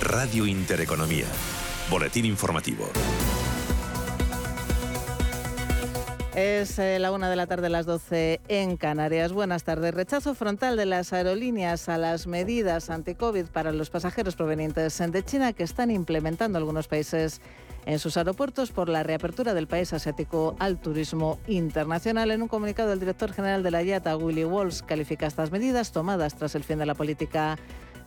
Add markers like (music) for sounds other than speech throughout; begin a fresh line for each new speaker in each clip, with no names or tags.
Radio Intereconomía. Boletín informativo.
Es eh, la una de la tarde, las 12 en Canarias. Buenas tardes. Rechazo frontal de las aerolíneas a las medidas anti-COVID para los pasajeros provenientes de China que están implementando algunos países en sus aeropuertos por la reapertura del país asiático al turismo internacional. En un comunicado, el director general de la IATA, Willy Walsh, califica estas medidas tomadas tras el fin de la política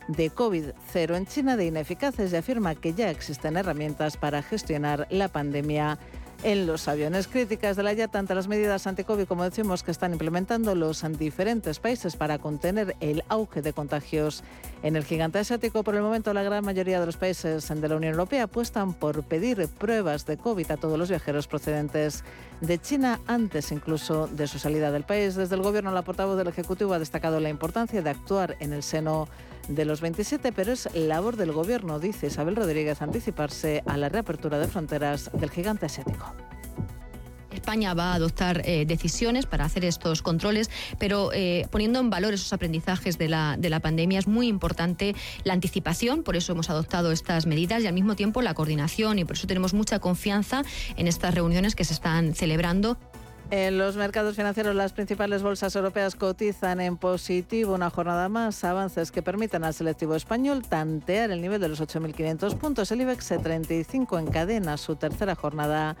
de COVID-0 en China de ineficaces y afirma que ya existen herramientas para gestionar la pandemia en los aviones. Críticas de la IATA ante las medidas anti-COVID, como decimos, que están implementando los diferentes países para contener el auge de contagios en el gigante asiático. Por el momento, la gran mayoría de los países de la Unión Europea apuestan por pedir pruebas de COVID a todos los viajeros procedentes de China antes incluso de su salida del país. Desde el Gobierno, la portavoz del Ejecutivo ha destacado la importancia de actuar en el seno de los 27, pero es labor del Gobierno, dice Isabel Rodríguez, anticiparse a la reapertura de fronteras del gigante asiático.
España va a adoptar eh, decisiones para hacer estos controles, pero eh, poniendo en valor esos aprendizajes de la, de la pandemia es muy importante la anticipación, por eso hemos adoptado estas medidas y al mismo tiempo la coordinación y por eso tenemos mucha confianza en estas reuniones que se están celebrando.
En los mercados financieros, las principales bolsas europeas cotizan en positivo una jornada más, avances que permitan al selectivo español tantear el nivel de los 8.500 puntos. El IBEX 35 encadena su tercera jornada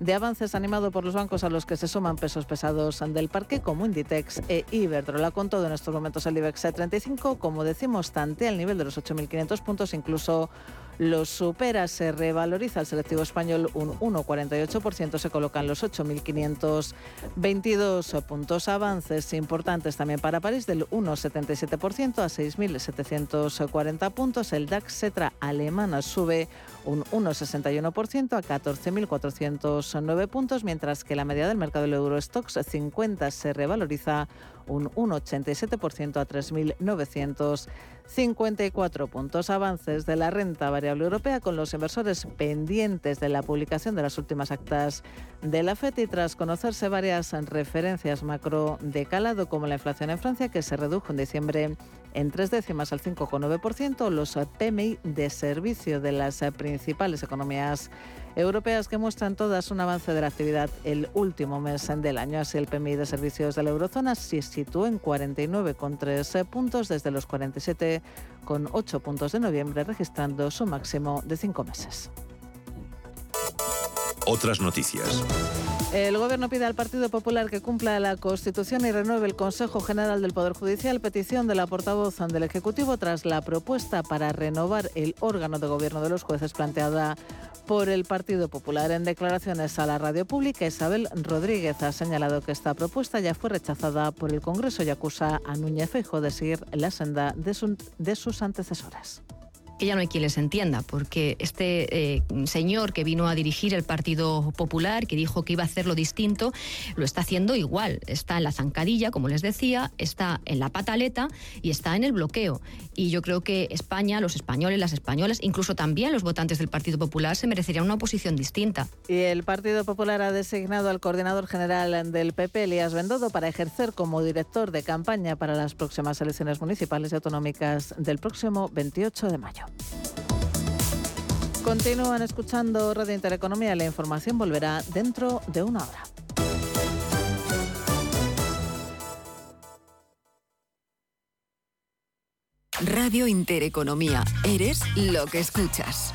de avances animado por los bancos a los que se suman pesos pesados del parque como Inditex e Iberdrola. Con todo, en estos momentos el IBEX 35, como decimos, tantea el nivel de los 8.500 puntos, incluso los supera, se revaloriza el selectivo español un 1,48%, se colocan los 8.522 puntos avances importantes también para París del 1,77% a 6.740 puntos. El DAX Cetra alemana sube un 1,61% a 14.409 puntos, mientras que la media del mercado del Eurostox 50 se revaloriza un 1,87% a 3.954 puntos. Avances de la renta variable europea con los inversores pendientes de la publicación de las últimas actas de la FED y tras conocerse varias referencias macro de calado como la inflación en Francia que se redujo en diciembre en tres décimas al 5,9%, los PMI de servicio de las principales economías europeas que muestran todas un avance de la actividad el último mes del año. Así, el PMI de servicios de la eurozona se situó en 49,3 puntos desde los 47,8 puntos de noviembre, registrando su máximo de cinco meses.
Otras noticias.
El Gobierno pide al Partido Popular que cumpla la Constitución y renueve el Consejo General del Poder Judicial, petición de la portavoz del Ejecutivo tras la propuesta para renovar el órgano de gobierno de los jueces planteada por el Partido Popular. En declaraciones a la radio pública, Isabel Rodríguez ha señalado que esta propuesta ya fue rechazada por el Congreso y acusa a Núñez Feijóo de seguir la senda de, de sus antecesoras
que ya no hay quien les entienda, porque este eh, señor que vino a dirigir el Partido Popular, que dijo que iba a hacerlo distinto, lo está haciendo igual. Está en la zancadilla, como les decía, está en la pataleta y está en el bloqueo. Y yo creo que España, los españoles, las españolas, incluso también los votantes del Partido Popular, se merecerían una oposición distinta.
Y el Partido Popular ha designado al coordinador general del PP, Elías Bendodo, para ejercer como director de campaña para las próximas elecciones municipales y autonómicas del próximo 28 de mayo. Continúan escuchando Radio Intereconomía. La información volverá dentro de una hora.
Radio Intereconomía. Eres lo que escuchas.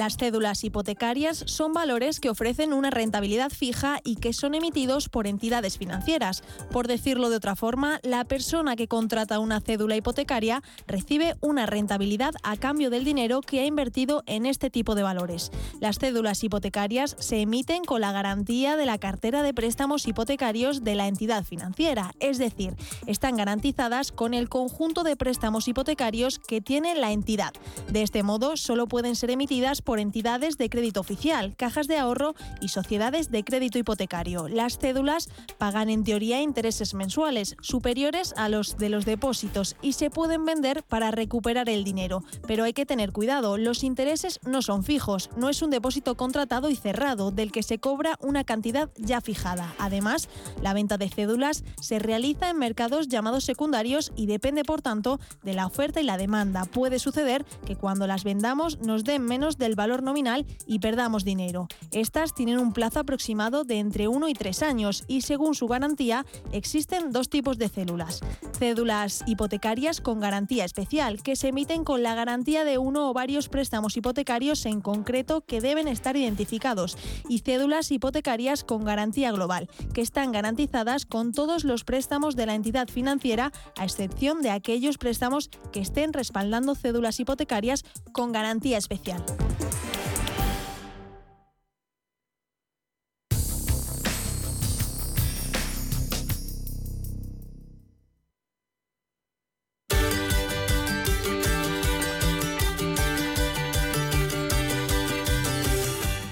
Las cédulas hipotecarias son valores que ofrecen una rentabilidad fija y que son emitidos por entidades financieras. Por decirlo de otra forma, la persona que contrata una cédula hipotecaria recibe una rentabilidad a cambio del dinero que ha invertido en este tipo de valores. Las cédulas hipotecarias se emiten con la garantía de la cartera de préstamos hipotecarios de la entidad financiera, es decir, están garantizadas con el conjunto de préstamos hipotecarios que tiene la entidad. De este modo, solo pueden ser emitidas por entidades de crédito oficial, cajas de ahorro y sociedades de crédito hipotecario. Las cédulas pagan en teoría intereses mensuales superiores a los de los depósitos y se pueden vender para recuperar el dinero. Pero hay que tener cuidado, los intereses no son fijos, no es un depósito contratado y cerrado del que se cobra una cantidad ya fijada. Además, la venta de cédulas se realiza en mercados llamados secundarios y depende, por tanto, de la oferta y la demanda. Puede suceder que cuando las vendamos nos den menos del valor nominal y perdamos dinero. Estas tienen un plazo aproximado de entre 1 y 3 años y según su garantía existen dos tipos de cédulas. Cédulas hipotecarias con garantía especial que se emiten con la garantía de uno o varios préstamos hipotecarios en concreto que deben estar identificados y cédulas hipotecarias con garantía global que están garantizadas con todos los préstamos de la entidad financiera a excepción de aquellos préstamos que estén respaldando cédulas hipotecarias con garantía especial.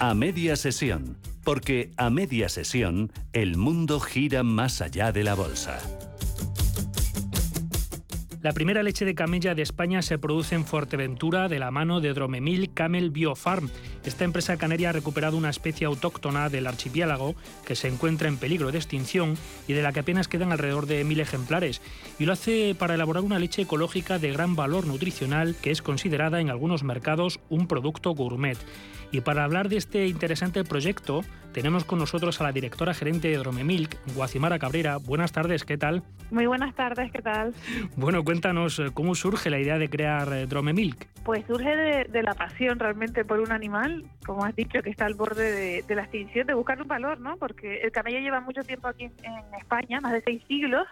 A media sesión, porque a media sesión el mundo gira más allá de la bolsa.
La primera leche de camella de España se produce en Fuerteventura de la mano de Dromemil Camel Biofarm. Esta empresa canaria ha recuperado una especie autóctona del archipiélago que se encuentra en peligro de extinción y de la que apenas quedan alrededor de mil ejemplares. Y lo hace para elaborar una leche ecológica de gran valor nutricional que es considerada en algunos mercados un producto gourmet. Y para hablar de este interesante proyecto, tenemos con nosotros a la directora gerente de Dromemilk, Guacimara Cabrera. Buenas tardes, ¿qué tal?
Muy buenas tardes, ¿qué tal?
Bueno, cuéntanos eh, cómo surge la idea de crear eh, Dromemilk.
Pues surge de, la pasión realmente por un animal, como has dicho, que está al borde de, la extinción, de buscar un valor, ¿no? Porque el camello lleva mucho tiempo aquí en España, más de seis siglos,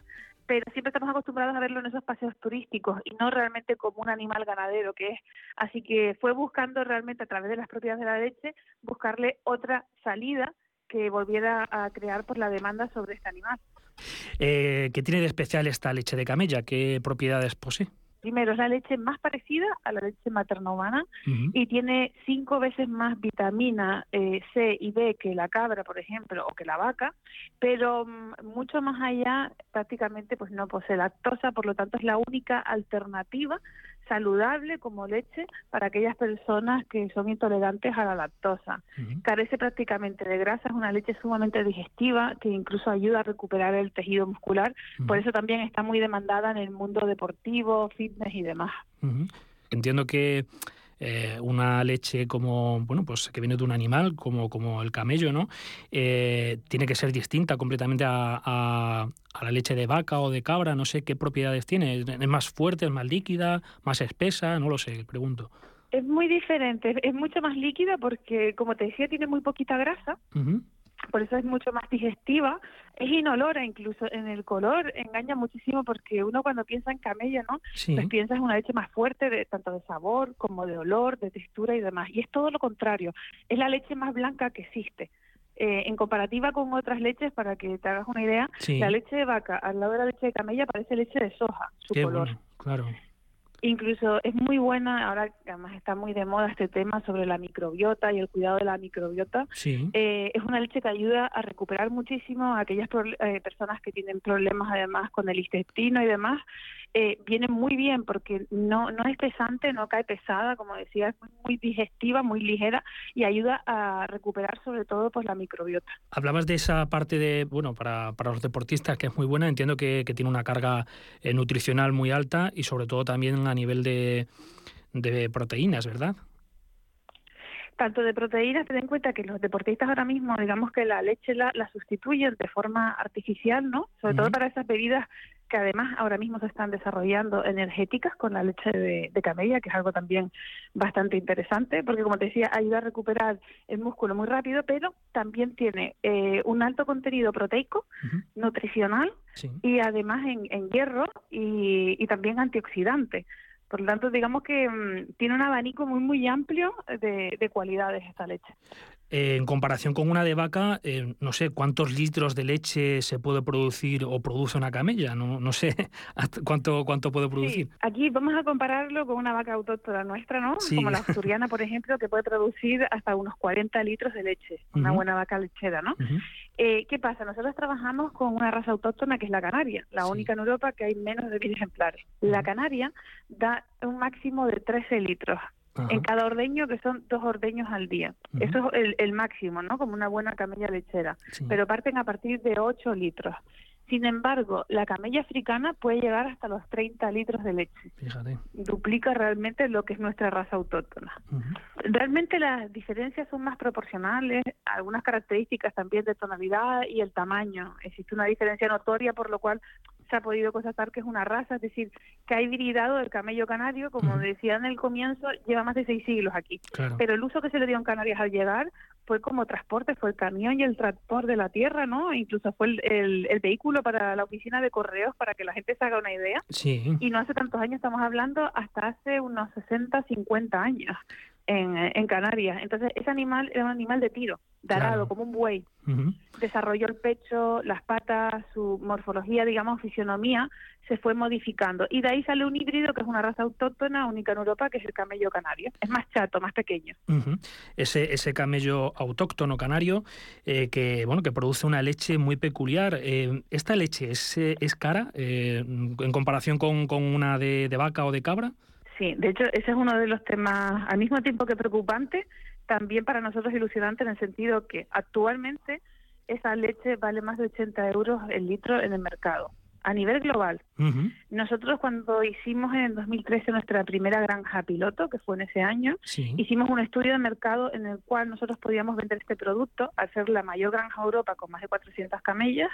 pero siempre estamos acostumbrados a verlo en esos paseos turísticos y no realmente como un animal ganadero que es. Así que fue buscando realmente a través de las propiedades de la leche buscarle otra salida que volviera a crear por la demanda sobre este animal.
Eh, ¿Qué tiene de especial esta leche de camella? ¿Qué propiedades posee?
Primero, es la leche más parecida a la leche materna humana y tiene cinco veces más vitamina eh, C y B que la cabra, por ejemplo, o que la vaca, pero mm, mucho más allá prácticamente pues no posee lactosa, por lo tanto es la única alternativa saludable como leche para aquellas personas que son intolerantes a la lactosa. Carece prácticamente de grasa, es una leche sumamente digestiva que incluso ayuda a recuperar el tejido muscular, por eso también está muy demandada en el mundo deportivo, fitness y demás.
Entiendo que eh, una leche como, bueno, pues que viene de un animal, como, como el camello, ¿no? Eh, tiene que ser distinta completamente a, la leche de vaca o de cabra, no sé qué propiedades tiene. ¿Es más fuerte, es más líquida, más espesa? No lo sé, pregunto.
Es muy diferente, es mucho más líquida porque, como te decía, tiene muy poquita grasa por eso es mucho más digestiva, es inolora incluso en el color, engaña muchísimo porque uno cuando piensa en camello, ¿no? Pues piensa en una leche más fuerte, de, tanto de sabor como de olor, de textura y demás. Y es todo lo contrario, es la leche más blanca que existe. Eh, en comparativa con otras leches, para que te hagas una idea, la leche de vaca al lado de la leche de camella parece leche de soja, su color.
claro.
Incluso es muy buena, ahora además está muy de moda este tema sobre la microbiota y el cuidado de la microbiota. Eh, es una leche que ayuda a recuperar muchísimo a aquellas eh, personas que tienen problemas además con el intestino y demás. Eh, viene muy bien porque no, no es pesante, no cae pesada, como decía, es muy, digestiva, muy ligera y ayuda a recuperar sobre todo pues la microbiota.
Hablabas de esa parte de, bueno, para, para los deportistas que es muy buena, entiendo que, que tiene una carga eh, nutricional muy alta y sobre todo también a nivel de, de proteínas, ¿verdad?
tanto de proteínas, ten en cuenta que los deportistas ahora mismo, digamos que la leche la, la sustituyen de forma artificial, ¿no? Sobre todo para esas bebidas que además ahora mismo se están desarrollando energéticas con la leche de, camella, que es algo también bastante interesante, porque como te decía, ayuda a recuperar el músculo muy rápido, pero también tiene eh, un alto contenido proteico, nutricional y además en, hierro y, y también antioxidante. Por lo tanto, digamos que mm, tiene un abanico muy, muy amplio de, de cualidades esta leche.
Eh, en comparación con una de vaca, eh, no sé cuántos litros de leche se puede producir o produce una camella, no, no sé (laughs) cuánto cuánto puede producir.
Aquí vamos a compararlo con una vaca autóctona nuestra, ¿no? Como la (laughs) asturiana, por ejemplo, que puede producir hasta unos 40 litros de leche, una buena vaca lechera, ¿no? Eh, ¿Qué pasa? Nosotros trabajamos con una raza autóctona que es la canaria, la única en Europa que hay menos de mil ejemplares. La canaria da un máximo de 13 litros en cada ordeño, que son dos ordeños al día. Eso es el, máximo, ¿no? Como una buena camella lechera. Pero parten a partir de 8 litros. Sin embargo, la camella africana puede llegar hasta los 30 litros de leche. Fíjate. Duplica realmente lo que es nuestra raza autóctona. Realmente las diferencias son más proporcionales, algunas características también de tonalidad y el tamaño. Existe una diferencia notoria, por lo cual se ha podido constatar que es una raza, es decir, que ha hibridado el camello canario, como decía en el comienzo, lleva más de seis siglos aquí. Pero el uso que se le dio en Canarias al llegar fue como transporte, fue el camión y el transporte de la tierra, ¿no? Incluso fue el, el, vehículo para la oficina de correos, para que la gente se haga una idea. Sí. Y no hace tantos años, estamos hablando hasta hace unos 60, 50 años en, en Canarias. Entonces, ese animal era un animal de tiro, de arado, como un buey. Desarrolló el pecho, las patas, su morfología, digamos, fisionomía, se fue modificando. Y de ahí sale un híbrido que es una raza autóctona única en Europa, que es el camello canario. Es más chato, más pequeño.
ese, ese camello autóctono canario eh, que, bueno, que produce una leche muy peculiar. Eh, ¿Esta leche es, es cara eh, en comparación con, con una de, de vaca o de cabra?
Sí, de hecho, ese es uno de los temas, al mismo tiempo que preocupante, también para nosotros ilusionante en el sentido que actualmente esa leche vale más de 80 euros el litro en el mercado, a nivel global. Nosotros cuando hicimos en el 2013 nuestra primera granja piloto, que fue en ese año, hicimos un estudio de mercado en el cual nosotros podíamos vender este producto, al ser la mayor granja de Europa con más de 400 camellas,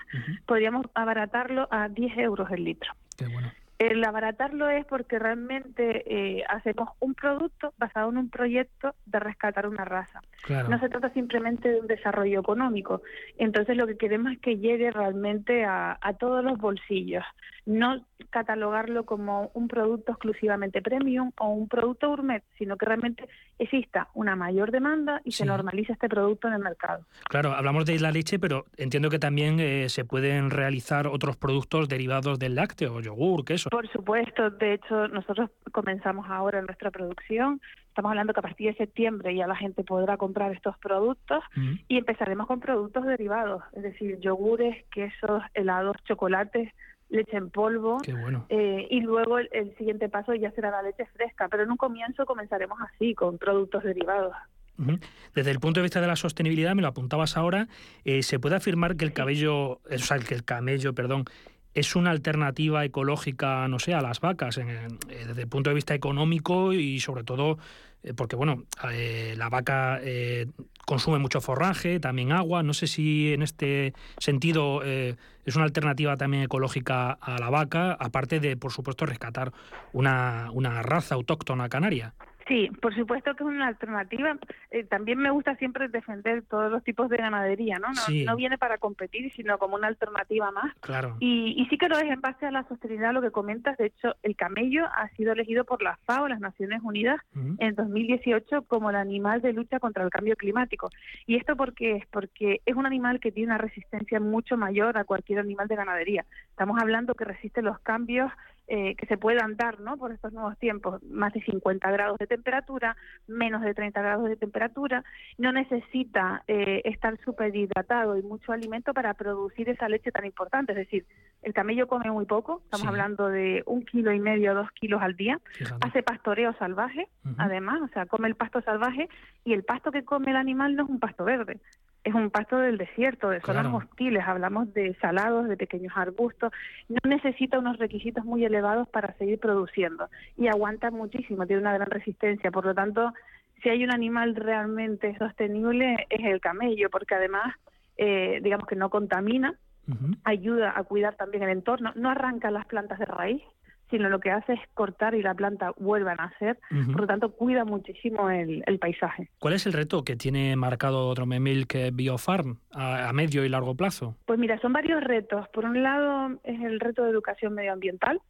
podríamos abaratarlo a 10 euros el litro. Qué bueno. El abaratarlo es porque realmente eh, hacemos un producto basado en un proyecto de rescatar una raza. No se trata simplemente de un desarrollo económico. Entonces lo que queremos es que llegue realmente a, a todos los bolsillos no catalogarlo como un producto exclusivamente premium o un producto gourmet, sino que realmente exista una mayor demanda y se normalice este producto en el mercado.
Claro, hablamos de la leche, pero entiendo que también eh, se pueden realizar otros productos derivados del lácteo, yogur, queso.
Por supuesto, de hecho nosotros comenzamos ahora nuestra producción estamos hablando que a partir de septiembre ya la gente podrá comprar estos productos y empezaremos con productos derivados, es decir, yogures, quesos, helados, chocolates, leche en polvo. Eh, y luego el, siguiente paso ya será la leche fresca. Pero en un comienzo comenzaremos así, con productos derivados.
Desde el punto de vista de la sostenibilidad, me lo apuntabas ahora, eh, se puede afirmar que el cabello, o sea, que el camello, perdón, es una alternativa ecológica, no sé, a las vacas, eh, desde el punto de vista económico y sobre todo porque, bueno, la vaca consume mucho forraje, también agua. No sé si en este sentido eh, es una alternativa también ecológica a la vaca, aparte de, por supuesto, rescatar una, una raza autóctona canaria.
Sí, por supuesto que es una alternativa. Eh, también me gusta siempre defender todos los tipos de ganadería, ¿no? No, viene para competir, sino como una alternativa más. Claro. Y, y sí que lo es en base a la sostenibilidad, lo que comentas. De hecho, el camello ha sido elegido por la FAO, las Naciones Unidas, en 2018 como el animal de lucha contra el cambio climático. ¿Y esto por qué es? Porque es un animal que tiene una resistencia mucho mayor a cualquier animal de ganadería. Estamos hablando que resiste los cambios eh, que se puedan dar ¿no? por estos nuevos tiempos, más de 50 grados de temperatura, menos de 30 grados de temperatura, no necesita eh, estar súper hidratado y mucho alimento para producir esa leche tan importante. Es decir, el camello come muy poco, estamos hablando de un kilo y medio, dos kilos al día, hace pastoreo salvaje, además, o sea, come el pasto salvaje y el pasto que come el animal no es un pasto verde, es un pasto del desierto, de zonas hostiles, hablamos de salados, de pequeños arbustos, no necesita unos requisitos muy elevados para seguir produciendo. Y aguanta muchísimo, tiene una gran resistencia, por lo tanto, si hay un animal realmente sostenible es el camello, porque además, eh, digamos que no contamina, ayuda a cuidar también el entorno, no arranca las plantas de raíz, sino lo que hace es cortar y la planta vuelve a nacer, por lo tanto cuida muchísimo el, paisaje.
¿Cuál es el reto que tiene marcado Dromemilk Biofarm a, a, medio y largo plazo?
Pues mira, son varios retos. Por un lado es el reto de educación medioambiental.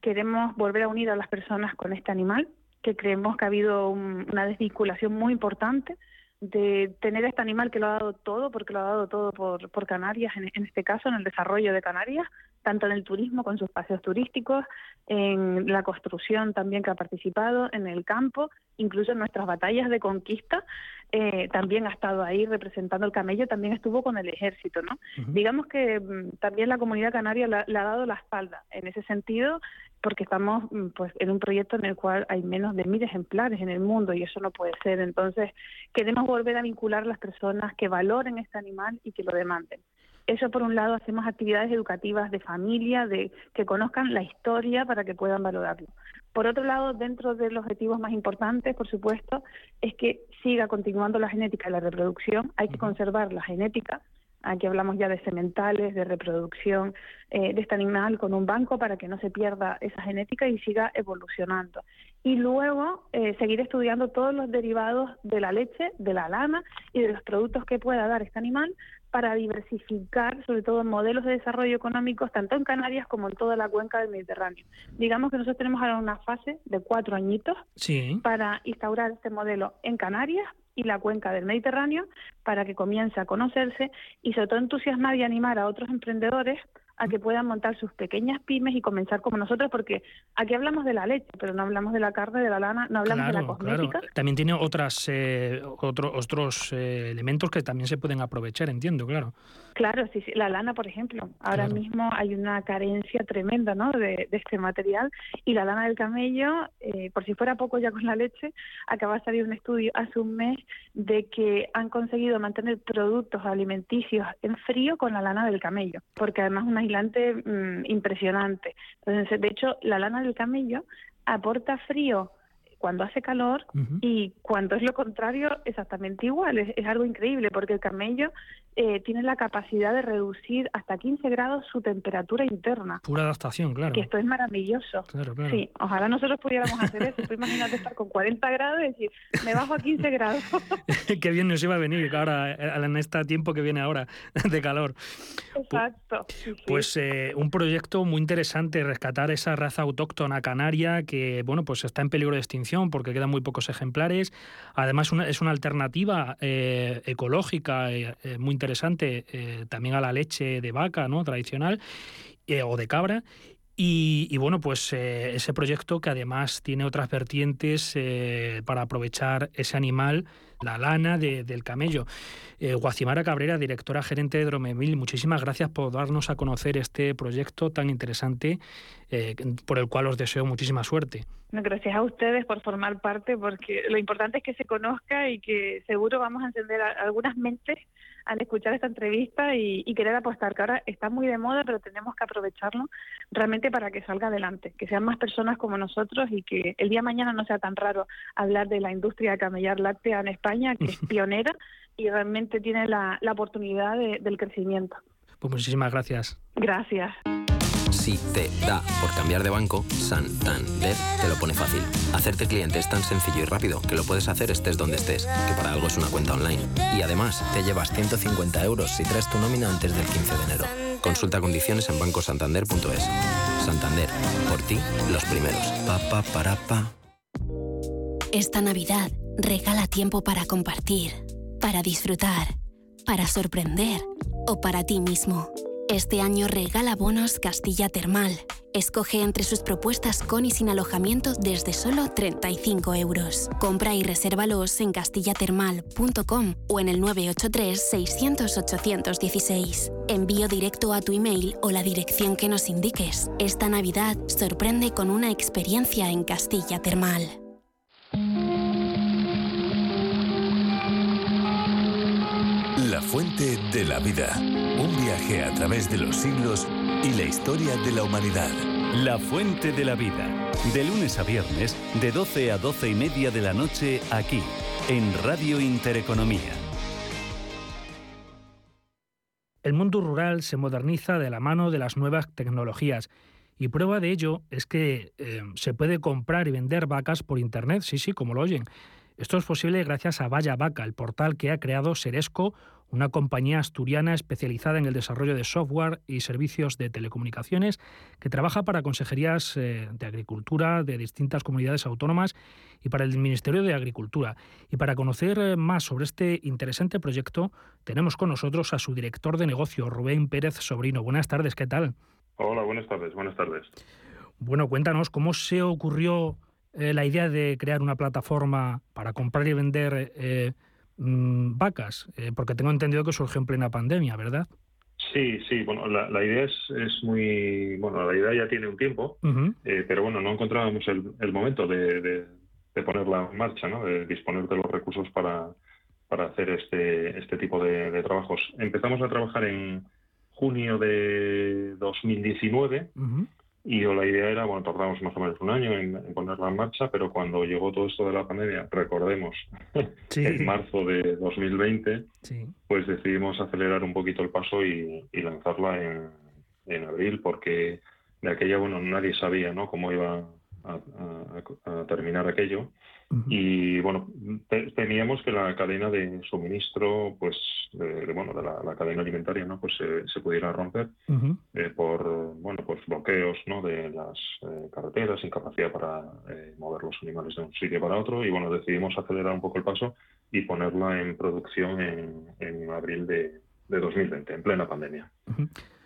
Queremos volver a unir a las personas con este animal, que creemos que ha habido una desvinculación muy importante de tener este animal que lo ha dado todo, porque lo ha dado todo por, por Canarias, en, en, este caso, en el desarrollo de Canarias, tanto en el turismo con sus paseos turísticos, en la construcción también que ha participado, en el campo, incluso en nuestras batallas de conquista, eh, también ha estado ahí representando el camello, también estuvo con el ejército, ¿no? Digamos que mm, también la comunidad canaria le ha dado la espalda en ese sentido, porque estamos mm, pues en un proyecto en el cual hay menos de mil ejemplares en el mundo y eso no puede ser. Entonces, queremos volver a vincular a las personas que valoren este animal y que lo demanden. Eso por un lado hacemos actividades educativas de familia, de que conozcan la historia para que puedan valorarlo. Por otro lado, dentro de los objetivos más importantes, por supuesto, es que siga continuando la genética y la reproducción. Hay que conservar la genética. Aquí hablamos ya de sementales, de reproducción eh, de este animal con un banco para que no se pierda esa genética y siga evolucionando. Y luego eh, seguir estudiando todos los derivados de la leche, de la lana y de los productos que pueda dar este animal para diversificar, sobre todo, modelos de desarrollo económicos, tanto en Canarias como en toda la cuenca del Mediterráneo. Digamos que nosotros tenemos ahora una fase de cuatro añitos para instaurar este modelo en Canarias y la cuenca del Mediterráneo para que comience a conocerse y sobre todo entusiasmar y animar a otros emprendedores a que puedan montar sus pequeñas pymes y comenzar como nosotros, porque aquí hablamos de la leche, pero no hablamos de la carne, de la lana, no hablamos de la cosmética.
También tiene otras eh, otros eh, elementos que también se pueden aprovechar, entiendo, claro.
Claro, sí, sí. la lana, por ejemplo. Ahora mismo hay una carencia tremenda ¿no? de, este material y la lana del camello, eh, por si fuera poco ya con la leche, acaba de salir un estudio hace un mes de que han conseguido mantener productos alimenticios en frío con la lana del camello, porque además una Mm, impresionante. Entonces, de hecho, la lana del camello aporta frío cuando hace calor y cuando es lo contrario exactamente igual. Es, algo increíble porque el camello eh, tiene la capacidad de reducir hasta 15 grados su temperatura interna.
Pura adaptación, claro.
Que esto es maravilloso. Sí, ojalá nosotros pudiéramos hacer eso. imagínate estar con 40 grados y decir, me bajo a 15 grados. (laughs)
Qué bien nos iba a venir ahora, en este tiempo que viene ahora (laughs) de calor.
Exacto.
Pues eh, un proyecto muy interesante, rescatar esa raza autóctona canaria que, bueno, pues está en peligro de extinción porque quedan muy pocos ejemplares. Además es una alternativa eh, ecológica eh, eh, muy interesante también a la leche de vaca ¿no? tradicional o de cabra. Y, bueno, pues ese proyecto que además tiene otras vertientes para aprovechar ese animal, la lana del camello. Guacimara Cabrera, directora gerente de Dromemil, muchísimas gracias por darnos a conocer este proyecto tan interesante por el cual os deseo muchísima suerte.
Gracias a ustedes por formar parte, porque lo importante es que se conozca y que seguro vamos a encender algunas mentes al escuchar esta entrevista y, querer apostar, que ahora está muy de moda, pero tenemos que aprovecharlo realmente para que salga adelante, que sean más personas como nosotros y que el día de mañana no sea tan raro hablar de la industria de camellar láctea en España, que es (laughs) pionera y realmente tiene la, oportunidad del crecimiento.
Pues muchísimas gracias.
Gracias.
Si te da por cambiar de banco, Santander te lo pone fácil. Hacerte cliente es tan sencillo y rápido que lo puedes hacer estés donde estés, que para algo es una cuenta online. Y además, te llevas 150 euros si traes tu nómina antes del 15 de enero. Consulta condiciones en bancosantander.es. Santander, por ti, los primeros. Pa, pa, para, pa.
Esta Navidad, regala tiempo para compartir, para disfrutar, para sorprender o para ti mismo. Este año regala bonos Castilla Termal. Escoge entre sus propuestas con y sin alojamiento desde solo 35 euros. Compra y resérvalos en castillatermal.com o en el 983-600-816. Envío directo a tu email o la dirección que nos indiques. Esta Navidad sorprende con una experiencia en Castilla Termal.
Fuente de la vida un viaje a través de los siglos y la historia de la humanidad.
La Fuente de la Vida. De lunes a viernes, de 12 a 12 y media de la noche, aquí, en Radio Intereconomía.
El mundo rural se moderniza de la mano de las nuevas tecnologías. Y prueba de ello es que eh, se puede comprar y vender vacas por Internet, sí, sí, como lo oyen. Esto es posible gracias a Vaya Vaca, el portal que ha creado Seresco, una compañía asturiana especializada en el desarrollo de software y servicios de telecomunicaciones que trabaja para consejerías eh, de agricultura de distintas comunidades autónomas y para el Ministerio de Agricultura. Y para conocer eh, más sobre este interesante proyecto, tenemos con nosotros a su director de negocio, Rubén Pérez Sobrino. Buenas tardes, ¿qué tal?
Hola, buenas tardes, buenas tardes.
Bueno, cuéntanos cómo se ocurrió eh, la idea de crear una plataforma para comprar y vender eh, mm, vacas, eh, porque tengo entendido que surgió en plena pandemia, ¿verdad?
Sí, sí, bueno, la, idea es, es, muy, bueno, la idea ya tiene un tiempo, pero bueno, no encontrábamos el, momento de, ponerla en marcha, ¿no? de disponer de los recursos para, para hacer este, este tipo de, trabajos. Empezamos a trabajar en, junio de 2019 y la idea era, bueno, tardamos más o menos un año en, ponerla en marcha, pero cuando llegó todo esto de la pandemia, recordemos, (laughs) en marzo de 2020, pues decidimos acelerar un poquito el paso y, lanzarla en, en, abril, porque de aquella, bueno, nadie sabía ¿no? cómo iba a terminar aquello. Y bueno, temíamos que la cadena de suministro, pues, de, bueno, de la, cadena alimentaria, ¿no? Pues se pudiera romper eh, por, bueno, pues bloqueos, ¿no? De las eh, carreteras, incapacidad para eh, mover los animales de un sitio para otro. Y bueno, decidimos acelerar un poco el paso y ponerla en producción en, en abril de, de 2020, en plena pandemia.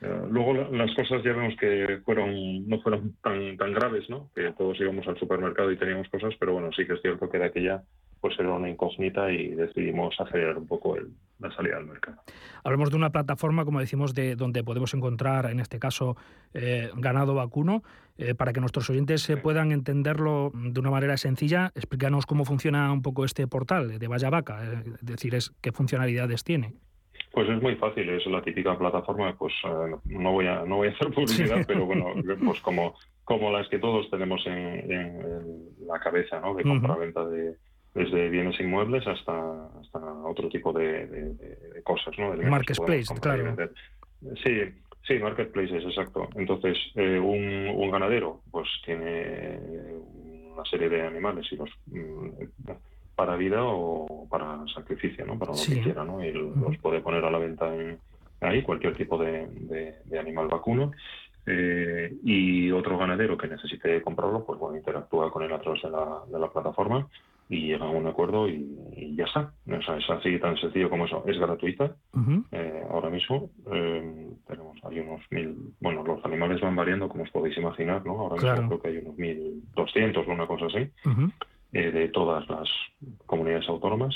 Eh, luego las cosas ya vemos que fueron no fueron tan tan graves, ¿no? Que todos íbamos al supermercado y teníamos cosas, pero bueno, sí que es cierto que de aquella pues era una incógnita y decidimos acelerar un poco la salida al mercado.
Hablamos de una plataforma, como decimos, de donde podemos encontrar, en este caso, eh, ganado vacuno. Eh, para que nuestros oyentes se puedan entenderlo de una manera sencilla, explícanos cómo funciona un poco este portal de Vaya Vaca, es decir, es, qué funcionalidades tiene.
Pues es muy fácil, es la típica plataforma, pues eh, no voy a no voy a hacer publicidad, (laughs) pero bueno, pues como como las que todos tenemos en, la cabeza, ¿no? De compra-venta de desde bienes inmuebles hasta hasta otro tipo de, cosas, ¿no?
Marketplace, claro.
Sí, sí, marketplaces, exacto. Entonces, eh, un, un ganadero, pues tiene una serie de animales y los mm, para vida o para sacrificio, ¿no? Para lo que quiera, ¿no? Y los puede poner a la venta en, ahí cualquier tipo de, animal vacuno. Eh, y otro ganadero que necesite comprarlo, pues bueno, interactúa con él a través de la, de la plataforma y llega a un acuerdo y, ya está. es así tan sencillo como eso. Es gratuita. Eh, ahora mismo eh, tenemos, hay unos mil, bueno, los animales van variando como os podéis imaginar, ¿no? Ahora mismo creo que hay unos mil doscientos o una cosa así. Eh, de todas las comunidades autónomas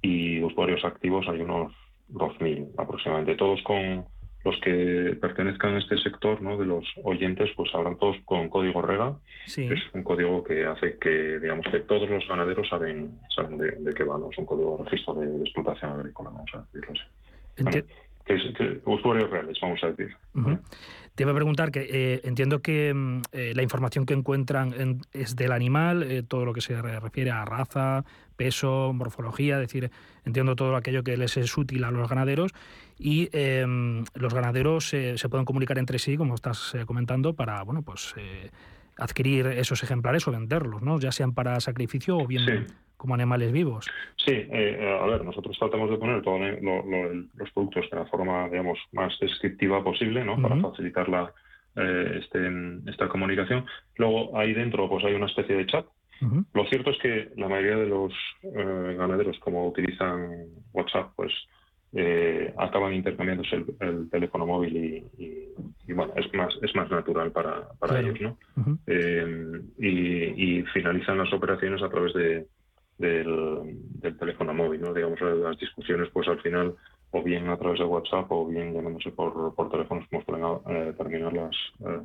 y usuarios activos hay unos 2.000 aproximadamente, todos con los que pertenezcan a este sector ¿no? de los oyentes, pues hablan todos con código REGA, es un código que hace que, digamos, que todos los ganaderos saben, saben de, qué va, ¿no? es un código de registro de, explotación agrícola, vamos a decirlo así que, usuarios reales, vamos a decir.
Te iba a preguntar que eh, entiendo que mm, eh, la información que encuentran es del animal, eh, todo lo que se refiere a raza, peso, morfología, es decir, entiendo todo aquello que les es útil a los ganaderos y em, los ganaderos se pueden comunicar entre sí, como estás comentando, para bueno pues adquirir esos ejemplares o venderlos, ¿no? ya sean para sacrificio o bien como animales vivos.
Sí, eh, a ver, nosotros tratamos de poner todos los productos de la forma, digamos, más descriptiva posible, ¿no? Para facilitar la, eh, este, esta comunicación. Luego ahí dentro, pues hay una especie de chat. Lo cierto es que la mayoría de los eh, ganaderos, como utilizan WhatsApp, pues acaban intercambiándose el, teléfono móvil y, bueno, es más, es más natural para, para ellos, ¿no? y, finalizan las operaciones a través de, del, teléfono móvil, ¿no? Digamos, las discusiones, pues al final, o bien a través de WhatsApp o bien llamándose por, por teléfonos, como suelen eh, terminar las, eh,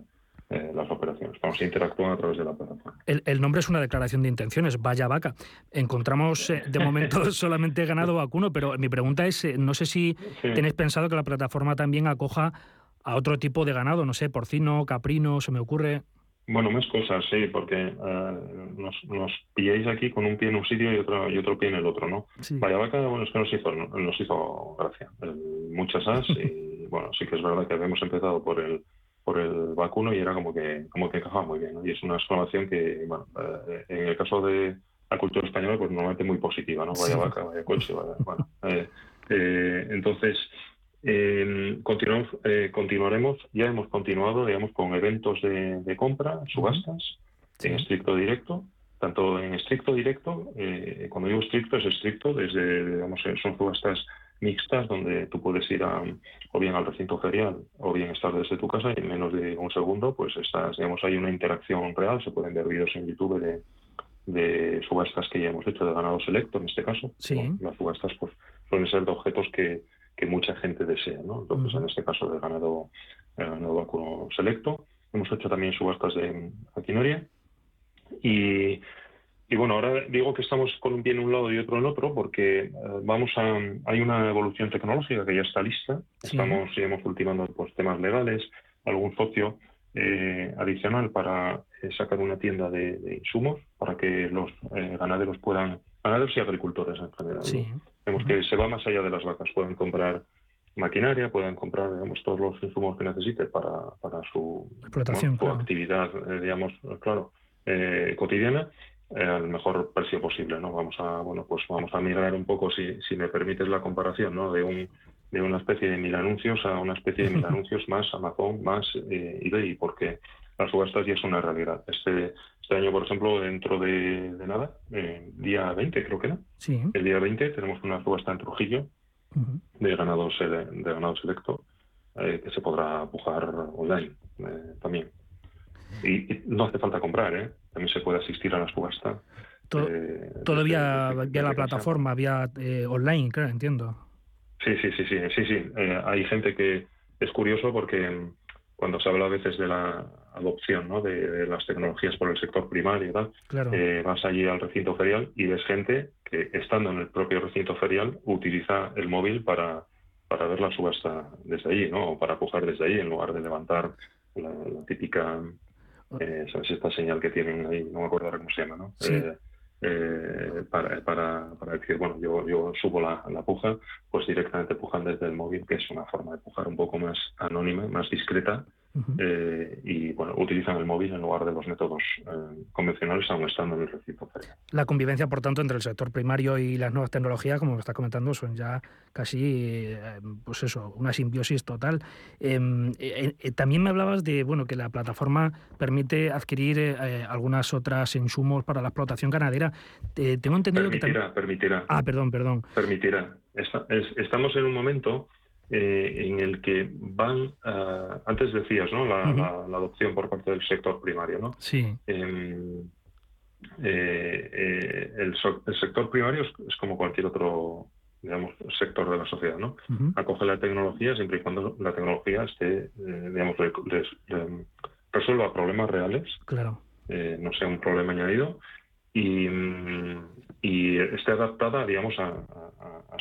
eh, las operaciones. Vamos a interactuar a través de la plataforma.
El, nombre es una declaración de intenciones, vaya vaca. Encontramos de momento (laughs) solamente ganado vacuno, pero mi pregunta es, no sé si tenéis pensado que la plataforma también acoja a otro tipo de ganado, no sé, porcino, caprino, se me ocurre.
Bueno, más cosas, sí, porque eh, nos, nos, pilláis aquí con un pie en un sitio y otro y otro pie en el otro, ¿no? Vaya vaca, bueno, es que nos hizo, nos hizo gracia. muchas as y (laughs) bueno, sí que es verdad que habíamos empezado por el por el vacuno y era como que como que encajaba muy bien. Y es una exclamación que, bueno, eh, en el caso de la cultura española, pues normalmente muy positiva, ¿no? Vaya vaca, vaya coche, vaya, bueno. Eh, eh, entonces, continuamos, continuaremos, ya hemos continuado, digamos, con eventos de, compra, subastas, en estricto directo, tanto en estricto directo, cuando digo estricto es estricto, desde, digamos, son subastas mixtas donde tú puedes ir a, o bien al recinto ferial o bien estar desde tu casa y en menos de un segundo pues estás, digamos, hay una interacción real, se pueden ver vídeos en YouTube de, de subastas que ya hemos hecho de ganado selecto en este caso.
Sí.
Las subastas pues suelen ser de objetos que, que mucha gente desea, ¿no? Entonces en este caso de ganado, ganado vacuno selecto. Hemos hecho también subastas de Aquinoria y y bueno, ahora digo que estamos con un pie en un lado y otro en otro porque eh, vamos a hay una evolución tecnológica que ya está lista. Estamos digamos ultimando pues temas legales, algún socio eh, adicional para eh, sacar una tienda de, insumos para que los ganaderos puedan ganaderos y agricultores en general. Vemos que se va más allá de las vacas, pueden comprar maquinaria, pueden comprar digamos todos los insumos que necesiten para, para su,
Explotación,
actividad, digamos, claro, cotidiana eh, al mejor precio posible, ¿no? Vamos a, bueno, pues vamos a mirar un poco, si, si me permites la comparación, ¿no? De un de una especie de mil anuncios a una especie de mil (laughs) anuncios más Amazon, más eh, eBay, porque las subastas ya es una realidad. Este, este año, por ejemplo, dentro de, nada, eh, día 20 creo que era,
sí.
el día 20 tenemos una subasta en Trujillo de ganados de ganado selecto eh, que se podrá pujar online también. Y, no hace falta comprar, ¿eh? También se puede asistir a la subasta.
Eh, vía, la plataforma, vía eh, online, claro, entiendo.
Sí, sí, sí, sí, sí, sí. Eh, hay gente que es curioso porque cuando se habla a veces de la adopción ¿no? de, las tecnologías por el sector primario y tal, vas allí al recinto ferial y ves gente que estando en el propio recinto ferial utiliza el móvil para, para ver la subasta desde allí, ¿no? O para pujar desde allí en lugar de levantar la típica eh, ¿sabes? Esta señal que tienen ahí, no me acuerdo ahora cómo se llama, ¿no? Eh, eh, para, para, para, decir, bueno, yo, yo subo la, la, puja, pues directamente pujan desde el móvil, que es una forma de pujar un poco más anónima, más discreta, eh, y bueno, utilizan el móvil en lugar de los métodos eh, convencionales, aún estando en el recinto
La convivencia, por tanto, entre el sector primario y las nuevas tecnologías, como está comentando, son ya casi, eh, pues eso, una simbiosis total. Em, también me hablabas de, bueno, que la plataforma permite adquirir algunas otras insumos para la explotación ganadera. tengo entendido
que
también...
Permitirá,
Ah, perdón, perdón.
Permitirá. estamos en un momento eh, en el que van, ah, antes decías, ¿no? La, adopción por parte del sector primario, ¿no?
Sí.
Em, eh, eh, el, sector primario es, como cualquier otro, digamos, sector de la sociedad, ¿no? Acoge la tecnología siempre y cuando la tecnología esté, digamos, resuelva problemas reales.
Claro.
no sea un problema añadido y, y esté adaptada, digamos, a,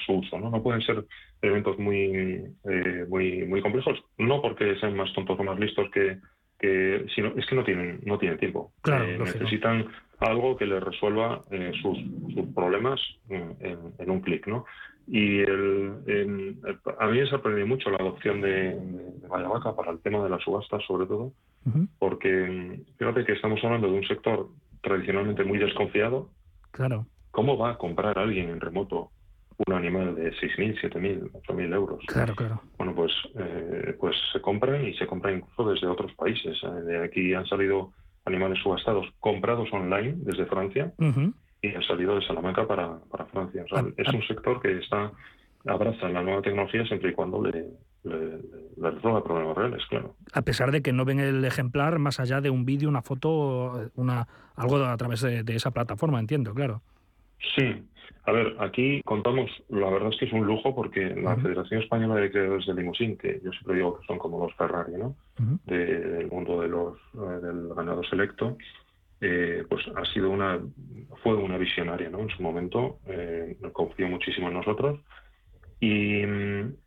su uso. ¿no? no pueden ser elementos muy, eh, muy, muy complejos, no porque sean más tontos o más listos que, que sino es que no tienen, no tienen tiempo.
Eh,
necesitan algo que les resuelva eh, sus, sus, problemas en, un clic, ¿no? Y el, a mí me sorprendió mucho la adopción de, de para el tema de las subastas, sobre todo, porque fíjate que estamos hablando de un sector tradicionalmente muy desconfiado.
Claro.
¿Cómo va a comprar alguien en remoto un animal de 6.000, 7.000, 8.000 euros?
Claro, claro.
Bueno, pues, eh, pues se compran y se compran incluso desde otros países. Eh, de aquí han salido animales subastados comprados online desde Francia y han salido de Salamanca para, para Francia. Ah, es ah. un sector que está abraza la nueva tecnología siempre y cuando le, le, resuelva problemas reales, claro.
A pesar de que no ven el ejemplar más allá de un vídeo, una foto, una algo a través de, esa plataforma, entiendo, claro.
Sí. A ver, aquí contamos, la verdad es que es un lujo porque la Federación Española de Creadores de Limusín, que yo siempre digo que son como los Ferrari, ¿no? del mundo de los, eh, del ganado selecto, eh, pues ha sido una, fue una visionaria, ¿no? En su momento, eh, confió muchísimo en nosotros y,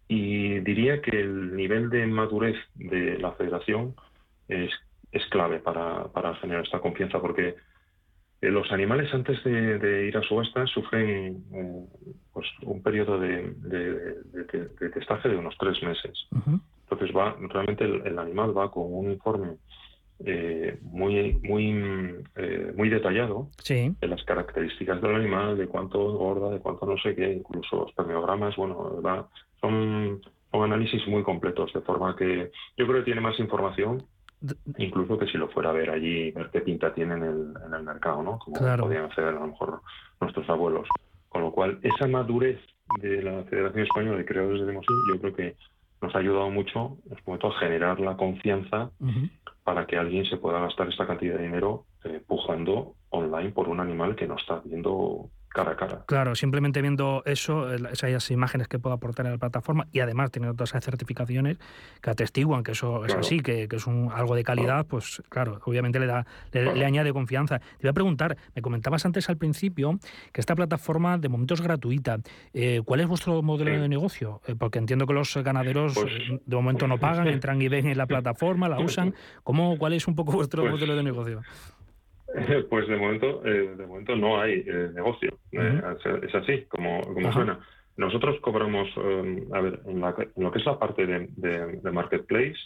diría que el nivel de madurez de la federación es, es clave para, para generar esta confianza, porque los animales antes de, ir a subasta sufren eh, pues un periodo de, de, testaje de unos tres meses. va realmente el, animal va con un informe eh, muy muy eh, muy detallado de las características del animal, de cuánto engorda, de cuánto no sé qué, incluso los permeogramas, bueno, va, son, son análisis muy completos, de forma que yo creo que tiene más información incluso que si lo fuera a ver allí, ver qué pinta tiene en el, en el mercado, ¿no? Como podían hacer a lo mejor nuestros abuelos. Con lo cual, esa madurez de la Federación Española de Creadores de Limosín, yo creo que nos ha ayudado mucho, a generar la confianza para que alguien se pueda gastar esta cantidad de dinero eh, pujando online por un animal que no está viendo cara a cara.
Claro, simplemente viendo eso, esas imágenes que puedo aportar en la plataforma y además teniendo todas esas certificaciones que atestiguan que eso es así, que, es un, algo de calidad, pues claro, obviamente le da le, añade confianza. Te voy a preguntar, me comentabas antes al principio que esta plataforma de momento es gratuita. Eh, ¿Cuál es vuestro modelo de negocio? Eh, porque entiendo que los ganaderos pues eh, de momento no pagan, (laughs) entran y ven en la plataforma, la (laughs) usan. ¿Cómo, ¿Cuál es un poco vuestro pues modelo de negocio? (laughs)
Pues de momento, eh, de momento no hay eh, negocio. Eh, es así, como, como suena. Nosotros cobramos, a ver, en, lo que es la parte de, marketplace,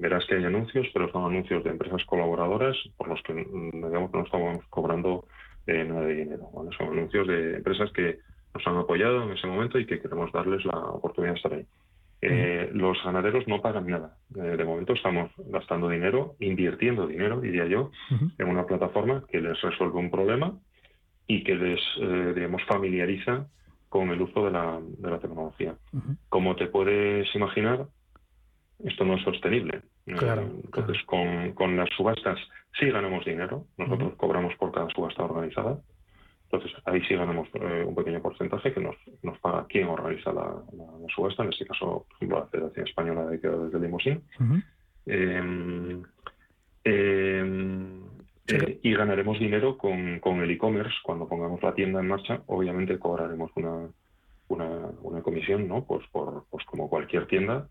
verás que hay anuncios, pero son anuncios de empresas colaboradoras por los que mm, digamos que no estamos cobrando nada de dinero. Son anuncios de empresas que nos han apoyado en ese momento y que queremos darles la oportunidad de estar ahí. Eh, los ganaderos no pagan nada. Eh, de momento estamos gastando dinero, invirtiendo dinero, diría yo, en una plataforma que les resuelve un problema y que les, eh, digamos, familiariza con el uso de la, de la tecnología. Como te puedes imaginar, esto no es sostenible. Entonces, Con, con las subastas sí ganamos dinero. Nosotros cobramos por cada subasta organizada. Entonces, ahí sí ganamos eh, un pequeño porcentaje que nos, nos paga quien organiza la, subasta, en este caso, por ejemplo, la Federación Española de Creadores de Limosín. Em, em, eh, y ganaremos dinero con, con el e-commerce. Cuando pongamos la tienda en marcha, obviamente cobraremos una, una, una comisión, ¿no? Pues, por, pues como cualquier tienda,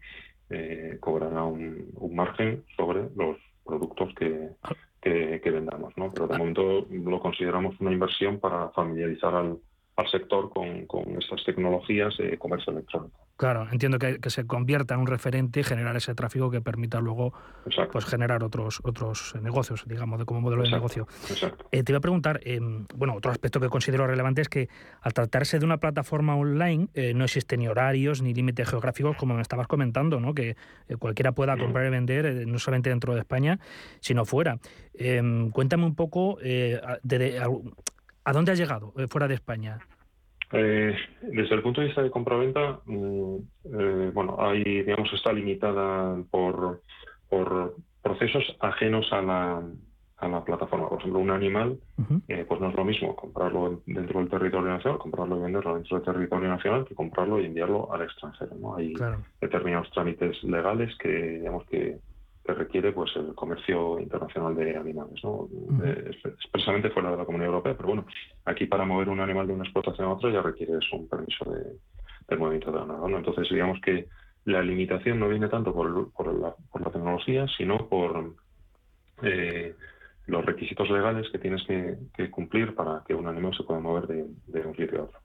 eh, cobrará un, un margen sobre los productos que, ah que, vendamos, ¿no? Pero de momento lo consideramos una inversión para familiarizar al, al sector con, con estas tecnologías de comercio electrónico.
Claro, entiendo que, que, se convierta en un referente y generar ese tráfico que permita luego pues generar otros otros negocios, digamos, de como modelo de negocio. Eh, te iba a preguntar, eh, bueno, otro aspecto que considero relevante es que al tratarse de una plataforma online eh, no existen ni horarios ni límites geográficos, como me estabas comentando, ¿no? que cualquiera pueda comprar y vender, no solamente dentro de España, sino fuera. cuéntame un poco de, a dónde has llegado fuera de España.
Eh, desde el punto de vista de compraventa, mm, eh, bueno, hay, digamos, está limitada por, por procesos ajenos a la, a la plataforma. Por ejemplo, un animal, eh, pues no es lo mismo comprarlo dentro del territorio nacional, comprarlo y venderlo dentro del territorio nacional, que comprarlo y enviarlo al extranjero. ¿no? Hay determinados trámites legales que, digamos, que que requiere pues el comercio internacional de animales, ¿no? Eh, expresamente fuera de la Comunidad Europea, pero bueno, aquí para mover un animal de una explotación a otra ya requieres un permiso de, del movimiento de ganado, ¿no? Entonces digamos que la limitación no viene tanto por, por, la, por la, tecnología, sino por eh, los requisitos legales que tienes que, cumplir para que un animal se pueda mover de, de un sitio a otro.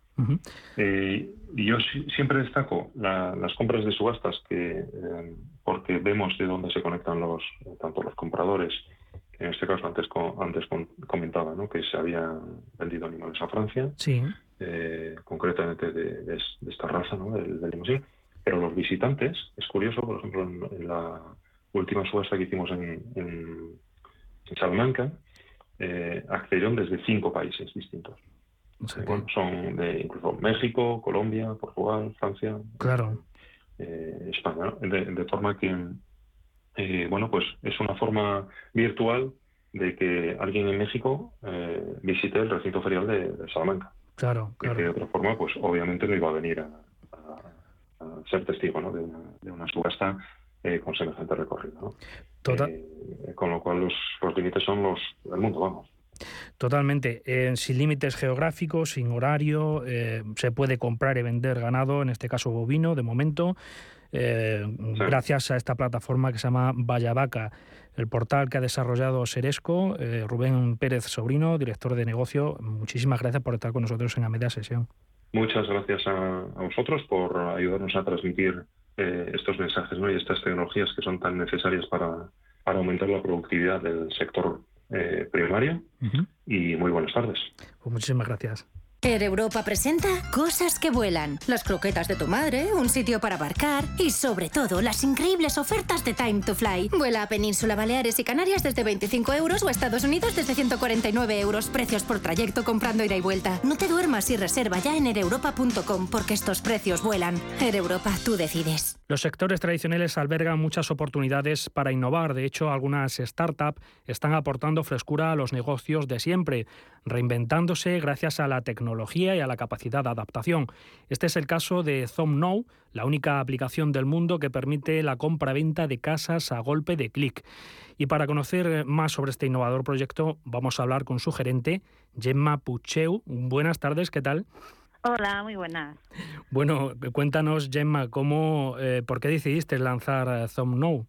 Eh, y yo siempre destaco las compras de subastas que eh, porque vemos de dónde se conectan los tanto los compradores en este caso antes antes comentaba ¿no? que se habían vendido animales a Francia eh, concretamente de, esta raza ¿no? del, del pero los visitantes es curioso por ejemplo en, la última subasta que hicimos en, en, Salamanca accedieron desde cinco países distintos son de incluso México, Colombia, Portugal, Francia,
claro.
Eh, España, de, forma que, eh, bueno, pues es una forma virtual de que alguien en México eh, visite el recinto ferial de, Salamanca.
Claro, claro.
de otra forma, pues obviamente no iba a venir a, ser testigo ¿no? de, una, subasta con semejante recorrido. con lo cual los, los límites son los del mundo, vamos.
Totalmente. Eh, sin límites geográficos, sin horario, eh, se puede comprar y vender ganado, en este caso bovino, de momento, eh, gracias a esta plataforma que se llama Vaca, el portal que ha desarrollado Seresco, Rubén Pérez Sobrino, director de negocio. Muchísimas gracias por estar con nosotros en la media sesión.
Muchas gracias a, vosotros por ayudarnos a transmitir estos mensajes ¿no? y estas tecnologías que son tan necesarias para, para aumentar la productividad del sector primario. Y muy buenas tardes.
Pues muchísimas gracias.
Air Europa presenta cosas que vuelan, las croquetas de tu madre, un sitio para aparcar y sobre todo las increíbles ofertas de Time to Fly. Vuela a Península Baleares y Canarias desde 25 euros o a Estados Unidos desde 149 euros. Precios por trayecto comprando ida y vuelta. No te duermas y reserva ya en aereuropa.com porque estos precios vuelan. Air Europa, tú decides.
Los sectores tradicionales albergan muchas oportunidades para innovar. De hecho, algunas startups están aportando frescura a los negocios de siempre, reinventándose gracias a la tecnología y a la capacidad de adaptación. Este es el caso de ZomNow, la única aplicación del mundo que permite la compra-venta de casas a golpe de clic. Y para conocer más sobre este innovador proyecto, vamos a hablar con su gerente, Gemma Pucheu. Buenas tardes, ¿qué tal?
Hola, muy buenas.
Bueno, cuéntanos, Gemma, ¿cómo, eh, ¿por qué decidiste lanzar ZomNow?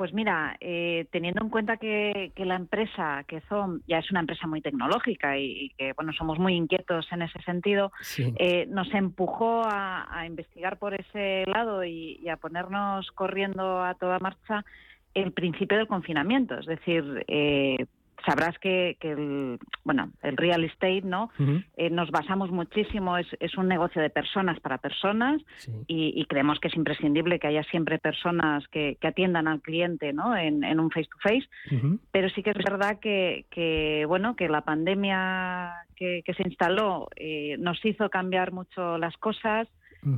Pues mira, eh, teniendo en cuenta que, la empresa, que son ya es una empresa muy tecnológica y, que bueno somos muy inquietos en ese sentido, eh, nos empujó a, investigar por ese lado y, a ponernos corriendo a toda marcha el principio del confinamiento, es decir, eh, sabrás que, el, bueno, el real estate, ¿no? Eh, nos basamos muchísimo, es, es, un negocio de personas para personas y, creemos que es imprescindible que haya siempre personas que, atiendan al cliente, ¿no? En, un face to face. Pero sí que es verdad que, que bueno, que la pandemia que, se instaló eh, nos hizo cambiar mucho las cosas.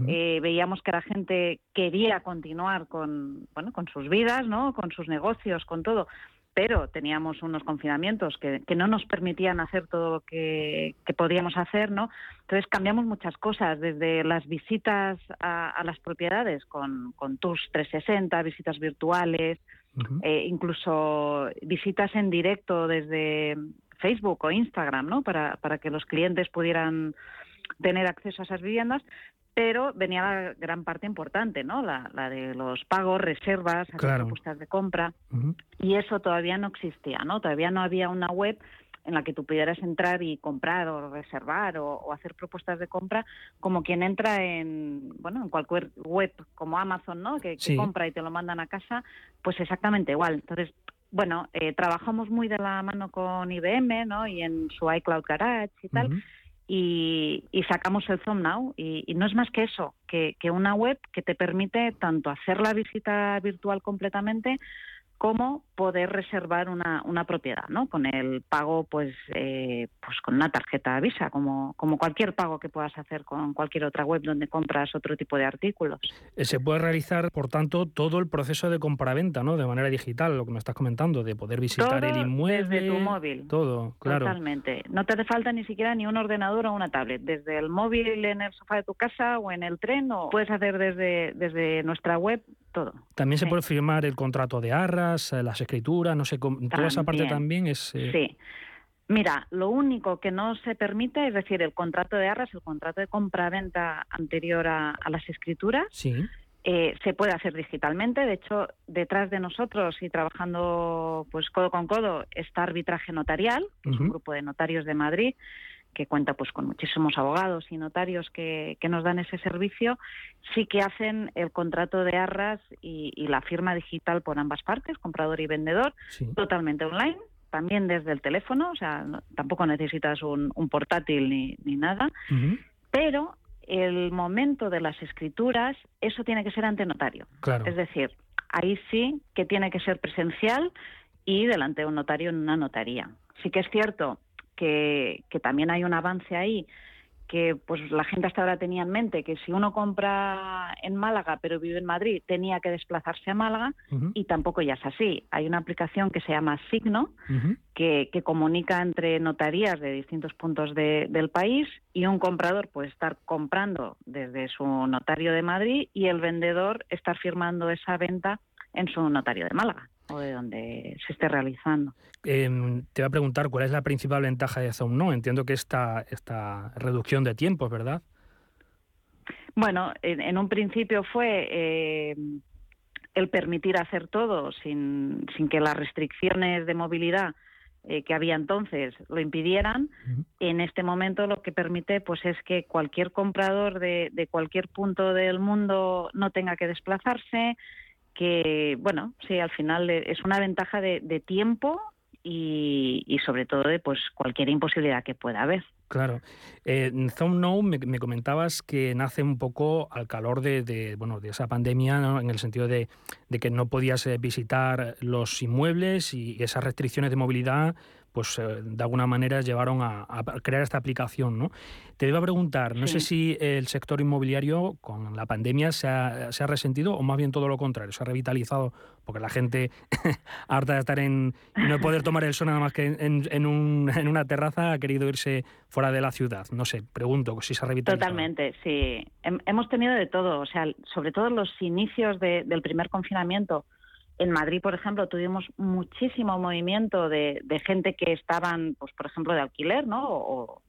Eh, veíamos que la gente quería continuar con bueno con sus vidas no con sus negocios con todo pero teníamos unos confinamientos que, no nos permitían hacer todo lo que, podíamos hacer, ¿no? Entonces cambiamos muchas cosas, desde las visitas a, las propiedades con, con Tours 360, visitas virtuales, eh, incluso visitas en directo desde Facebook o Instagram, ¿no? Para, para que los clientes pudieran tener acceso a esas viviendas, pero venía la gran parte importante, ¿no? La, de los pagos, reservas, propuestas de compra, y eso todavía no existía, ¿no? Todavía no había una web en la que tú pudieras entrar y comprar o reservar o, hacer propuestas de compra como quien entra en bueno en cualquier web como Amazon no que, compra y te lo mandan a casa pues exactamente igual. Entonces bueno eh, trabajamos muy de la mano con IBM no y en su iCloud Garage y tal y, sacamos el Zoom Now. Y, no es más que eso, que, que, una web que te permite tanto hacer la visita virtual completamente cómo poder reservar una, una propiedad, ¿no? Con el pago, pues, eh, pues con una tarjeta Visa, como, como cualquier pago que puedas hacer con cualquier otra web donde compras otro tipo de artículos.
Eh, se puede realizar, por tanto, todo el proceso de compraventa, ¿no? De manera digital, lo que me estás comentando, de poder visitar el inmueble.
Desde tu móvil.
Todo, claro.
Totalmente. No te hace falta ni siquiera ni un ordenador o una tablet. Desde el móvil en el sofá de tu casa o en el tren, o puedes hacer desde, desde nuestra web todo.
También se puede firmar el contrato de arras, eh, las escrituras, no sé, toda esa parte también es...
Eh, sí. Mira, lo único que no se permite, es decir, el contrato de arras, el contrato de compra-venta anterior a, las escrituras,
sí.
Eh, se puede hacer digitalmente. De hecho, detrás de nosotros y trabajando pues codo con codo está Arbitraje Notarial, que es un grupo de notarios de Madrid, que cuenta pues con muchísimos abogados y notarios que, nos dan ese servicio, sí que hacen el contrato de arras y, la firma digital por ambas partes, comprador y vendedor, totalmente online, también desde el teléfono, o sea, tampoco necesitas un, portátil ni, ni nada, pero el momento de las escrituras, eso tiene que ser ante notario. Es decir, ahí sí que tiene que ser presencial y delante de un notario en una notaría. Sí que es cierto que, también hay un avance ahí que pues la gente hasta ahora tenía en mente que si uno compra en Málaga pero vive en Madrid tenía que desplazarse a Málaga y tampoco ya es así. Hay una aplicación que se llama Signo que, comunica entre notarías de distintos puntos del país y un comprador puede estar comprando desde su notario de Madrid y el vendedor estar firmando esa venta en su notario de Málaga o de donde se esté realizando.
Em, te voy a preguntar cuál es la principal ventaja de Zoom No. Entiendo que esta, esta reducción de tiempos, ¿verdad?
Bueno, en, un principio fue eh, el permitir hacer todo sin, sin que las restricciones de movilidad eh, que había entonces lo impidieran, en este momento lo que permite pues es que cualquier comprador de, de, cualquier punto del mundo no tenga que desplazarse, que bueno, sí, al final es una ventaja de, de tiempo y, y, sobre todo de pues cualquier imposibilidad que pueda haber.
Claro. Eh, me, comentabas que nace un poco al calor de, bueno, de esa pandemia, en el sentido de, que no podías eh, visitar los inmuebles y esas restricciones de movilidad pues eh, de alguna manera llevaron a, crear esta aplicación. ¿no? Te iba a preguntar, no sé si el sector inmobiliario con la pandemia se ha, resentido o más bien todo lo contrario, se ha revitalizado porque la gente, (laughs) harta de estar en no poder tomar el sol nada más que en, en, una terraza, ha querido irse fuera de la ciudad. No sé, pregunto si se ha revitalizado.
Totalmente, sí. Hemos tenido de todo, o sea, sobre todo los inicios del primer confinamiento en Madrid, por ejemplo, tuvimos muchísimo movimiento de, gente que estaban, pues, por ejemplo, de alquiler, ¿no? O,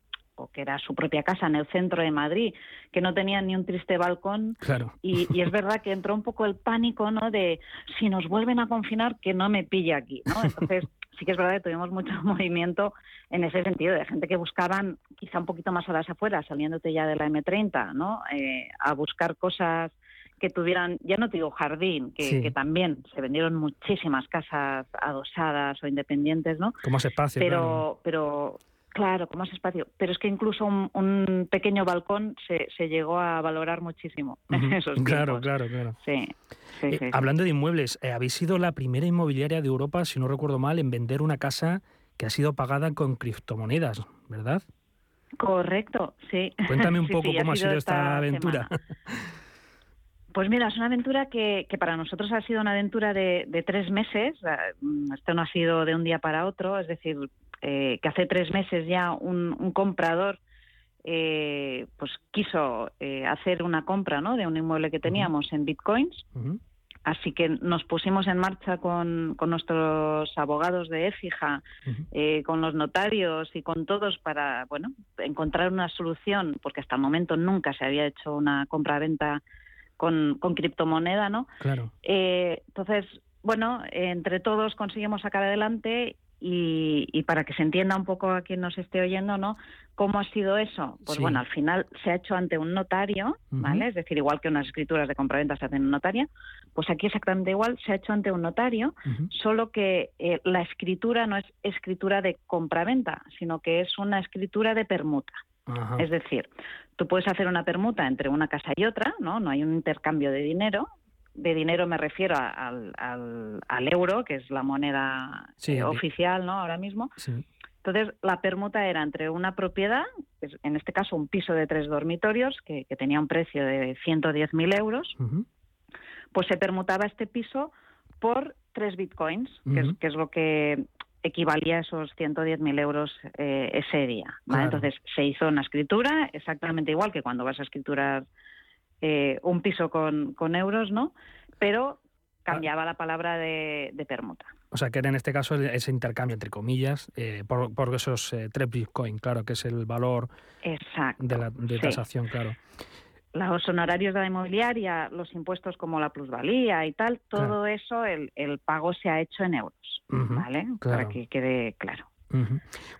que era su propia casa en el centro de Madrid, que no tenían ni un triste balcón.
Claro.
Y, es verdad que entró un poco el pánico, ¿no? De si nos vuelven a confinar, que no me pille aquí, ¿no? Entonces, (laughs) sí que es verdad que tuvimos mucho (laughs) movimiento en ese sentido, de gente que buscaban quizá un poquito más a las afueras, saliéndote ya de la M30, ¿no? Eh, a buscar cosas que tuvieran, ya no te digo jardín, que, también se vendieron muchísimas casas adosadas o independientes, ¿no?
Como más espacio.
Pero,
claro.
pero claro, con más espacio. Pero es que incluso un, pequeño balcón se, se, llegó a valorar muchísimo (laughs) esos
Claro, claro, claro.
Sí.
Eh, hablando de inmuebles, eh, habéis sido la primera inmobiliaria de Europa, si no recuerdo mal, en vender una casa que ha sido pagada con criptomonedas, ¿verdad?
Correcto, sí.
Cuéntame un (laughs) poco cómo ha sido esta aventura. (laughs)
Pues mira, es una aventura que, para nosotros ha sido una aventura de, tres meses. Mm, esto no ha sido de un día para otro, es decir, eh, que hace tres meses ya un, comprador eh, pues quiso eh, hacer una compra ¿no? de un inmueble que teníamos en bitcoins. Así que nos pusimos en marcha con, nuestros abogados de EFIJA, con los notarios y con todos para bueno encontrar una solución, porque hasta el momento nunca se había hecho una compra-venta con, con criptomoneda, ¿no?
Claro.
Eh, entonces, bueno, entre todos conseguimos sacar adelante y, y, para que se entienda un poco a quien nos esté oyendo, ¿no? ¿Cómo ha sido eso? Pues bueno, al final se ha hecho ante un notario, ¿vale? Es decir, igual que unas escrituras de compraventa se hacen en notaria, pues aquí exactamente igual se ha hecho ante un notario, solo que eh, la escritura no es escritura de compraventa, sino que es una escritura de permuta. Es decir, tú puedes hacer una permuta entre una casa y otra, ¿no? No hay un intercambio de dinero. De dinero me refiero al, al, euro, que es la moneda eh, oficial, ¿no? Ahora mismo. Entonces, la permuta era entre una propiedad, en este caso un piso de tres dormitorios, que, tenía un precio de 110.000 euros, pues se permutaba este piso por tres bitcoins, que, es, que, es, lo que equivalía a esos 110.000 euros eh, ese día. Entonces se hizo una escritura exactamente igual que cuando vas a escriturar eh, un piso con, con, euros, ¿no? Pero cambiaba la palabra de, permuta.
O sea, que era en este caso ese intercambio, entre comillas, eh, por, por, esos tres bitcoins, claro, que es el valor de la de tasación, claro
los honorarios de la inmobiliaria, los impuestos como la plusvalía y tal, todo eso, el, el, pago se ha hecho en euros, ¿vale? Para que quede claro.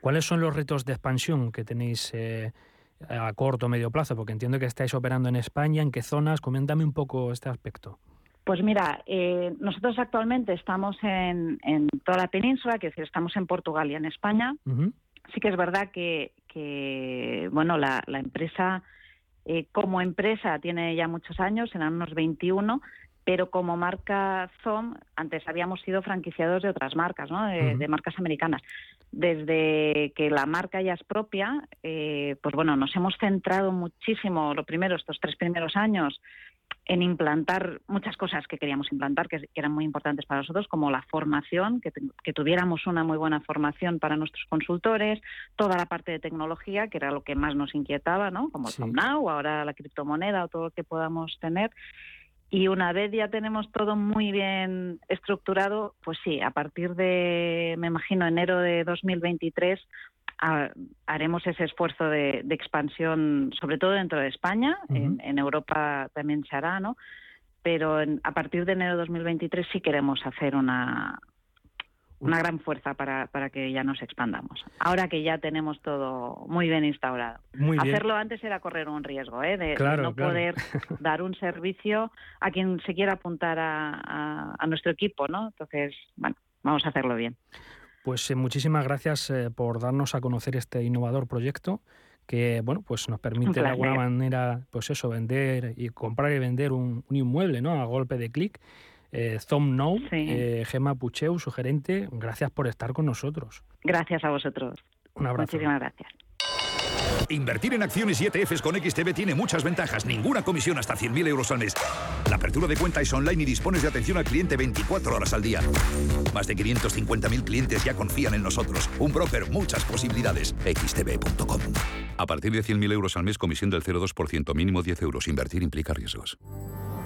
¿Cuáles son los retos de expansión que tenéis eh, a corto o medio plazo? Porque entiendo que estáis operando en España, ¿en qué zonas? Coméntame un poco este aspecto.
Pues mira, eh, nosotros actualmente estamos en, en, toda la península, que decir, estamos en Portugal y en España. Sí que es verdad que, que bueno, la, la empresa eh, como empresa tiene ya muchos años, eran unos 21, pero como marca ZOM, antes habíamos sido franquiciados de otras marcas, ¿no? de, marcas americanas. Desde que la marca ya es propia, eh, pues bueno, nos hemos centrado muchísimo, lo primero, estos tres primeros años, en implantar muchas cosas que queríamos implantar, que, eran muy importantes para nosotros, como la formación, que, tuviéramos una muy buena formación para nuestros consultores, toda la parte de tecnología, que era lo que más nos inquietaba, ¿no? Como el Now, ahora la criptomoneda o todo lo que podamos tener. Y una vez ya tenemos todo muy bien estructurado, pues sí, a partir de, me imagino, enero de 2023, haremos ese esfuerzo de, expansión, sobre todo dentro de España, en, Europa también se hará, ¿no? Pero a partir de enero de 2023 sí queremos hacer una, una gran fuerza para, para que ya nos expandamos. Ahora que ya tenemos todo muy bien instaurado. Hacerlo antes era correr un riesgo, ¿eh? de, no poder (laughs) dar un servicio a quien se quiera apuntar a, a, nuestro equipo, ¿no? Entonces, bueno, vamos a hacerlo bien.
Pues eh, muchísimas gracias eh, por darnos a conocer este innovador proyecto que bueno pues nos permite de alguna manera pues eso vender y comprar y vender un, un inmueble no a golpe de clic eh, Thumb eh, Gema Pucheu, su gerente, gracias por estar con nosotros.
Gracias a vosotros.
Un abrazo.
Muchísimas gracias.
Invertir en acciones y ETFs con XTB tiene muchas ventajas. Ninguna comisión hasta 100.000 euros al mes. La apertura de cuenta es online y dispones de atención al cliente 24 horas al día. Más de 550.000 clientes ya confían en nosotros. Un broker, muchas posibilidades. XTB.com. A partir de 100.000 euros al mes, comisión del 0,2%, mínimo 10 euros. Invertir implica riesgos.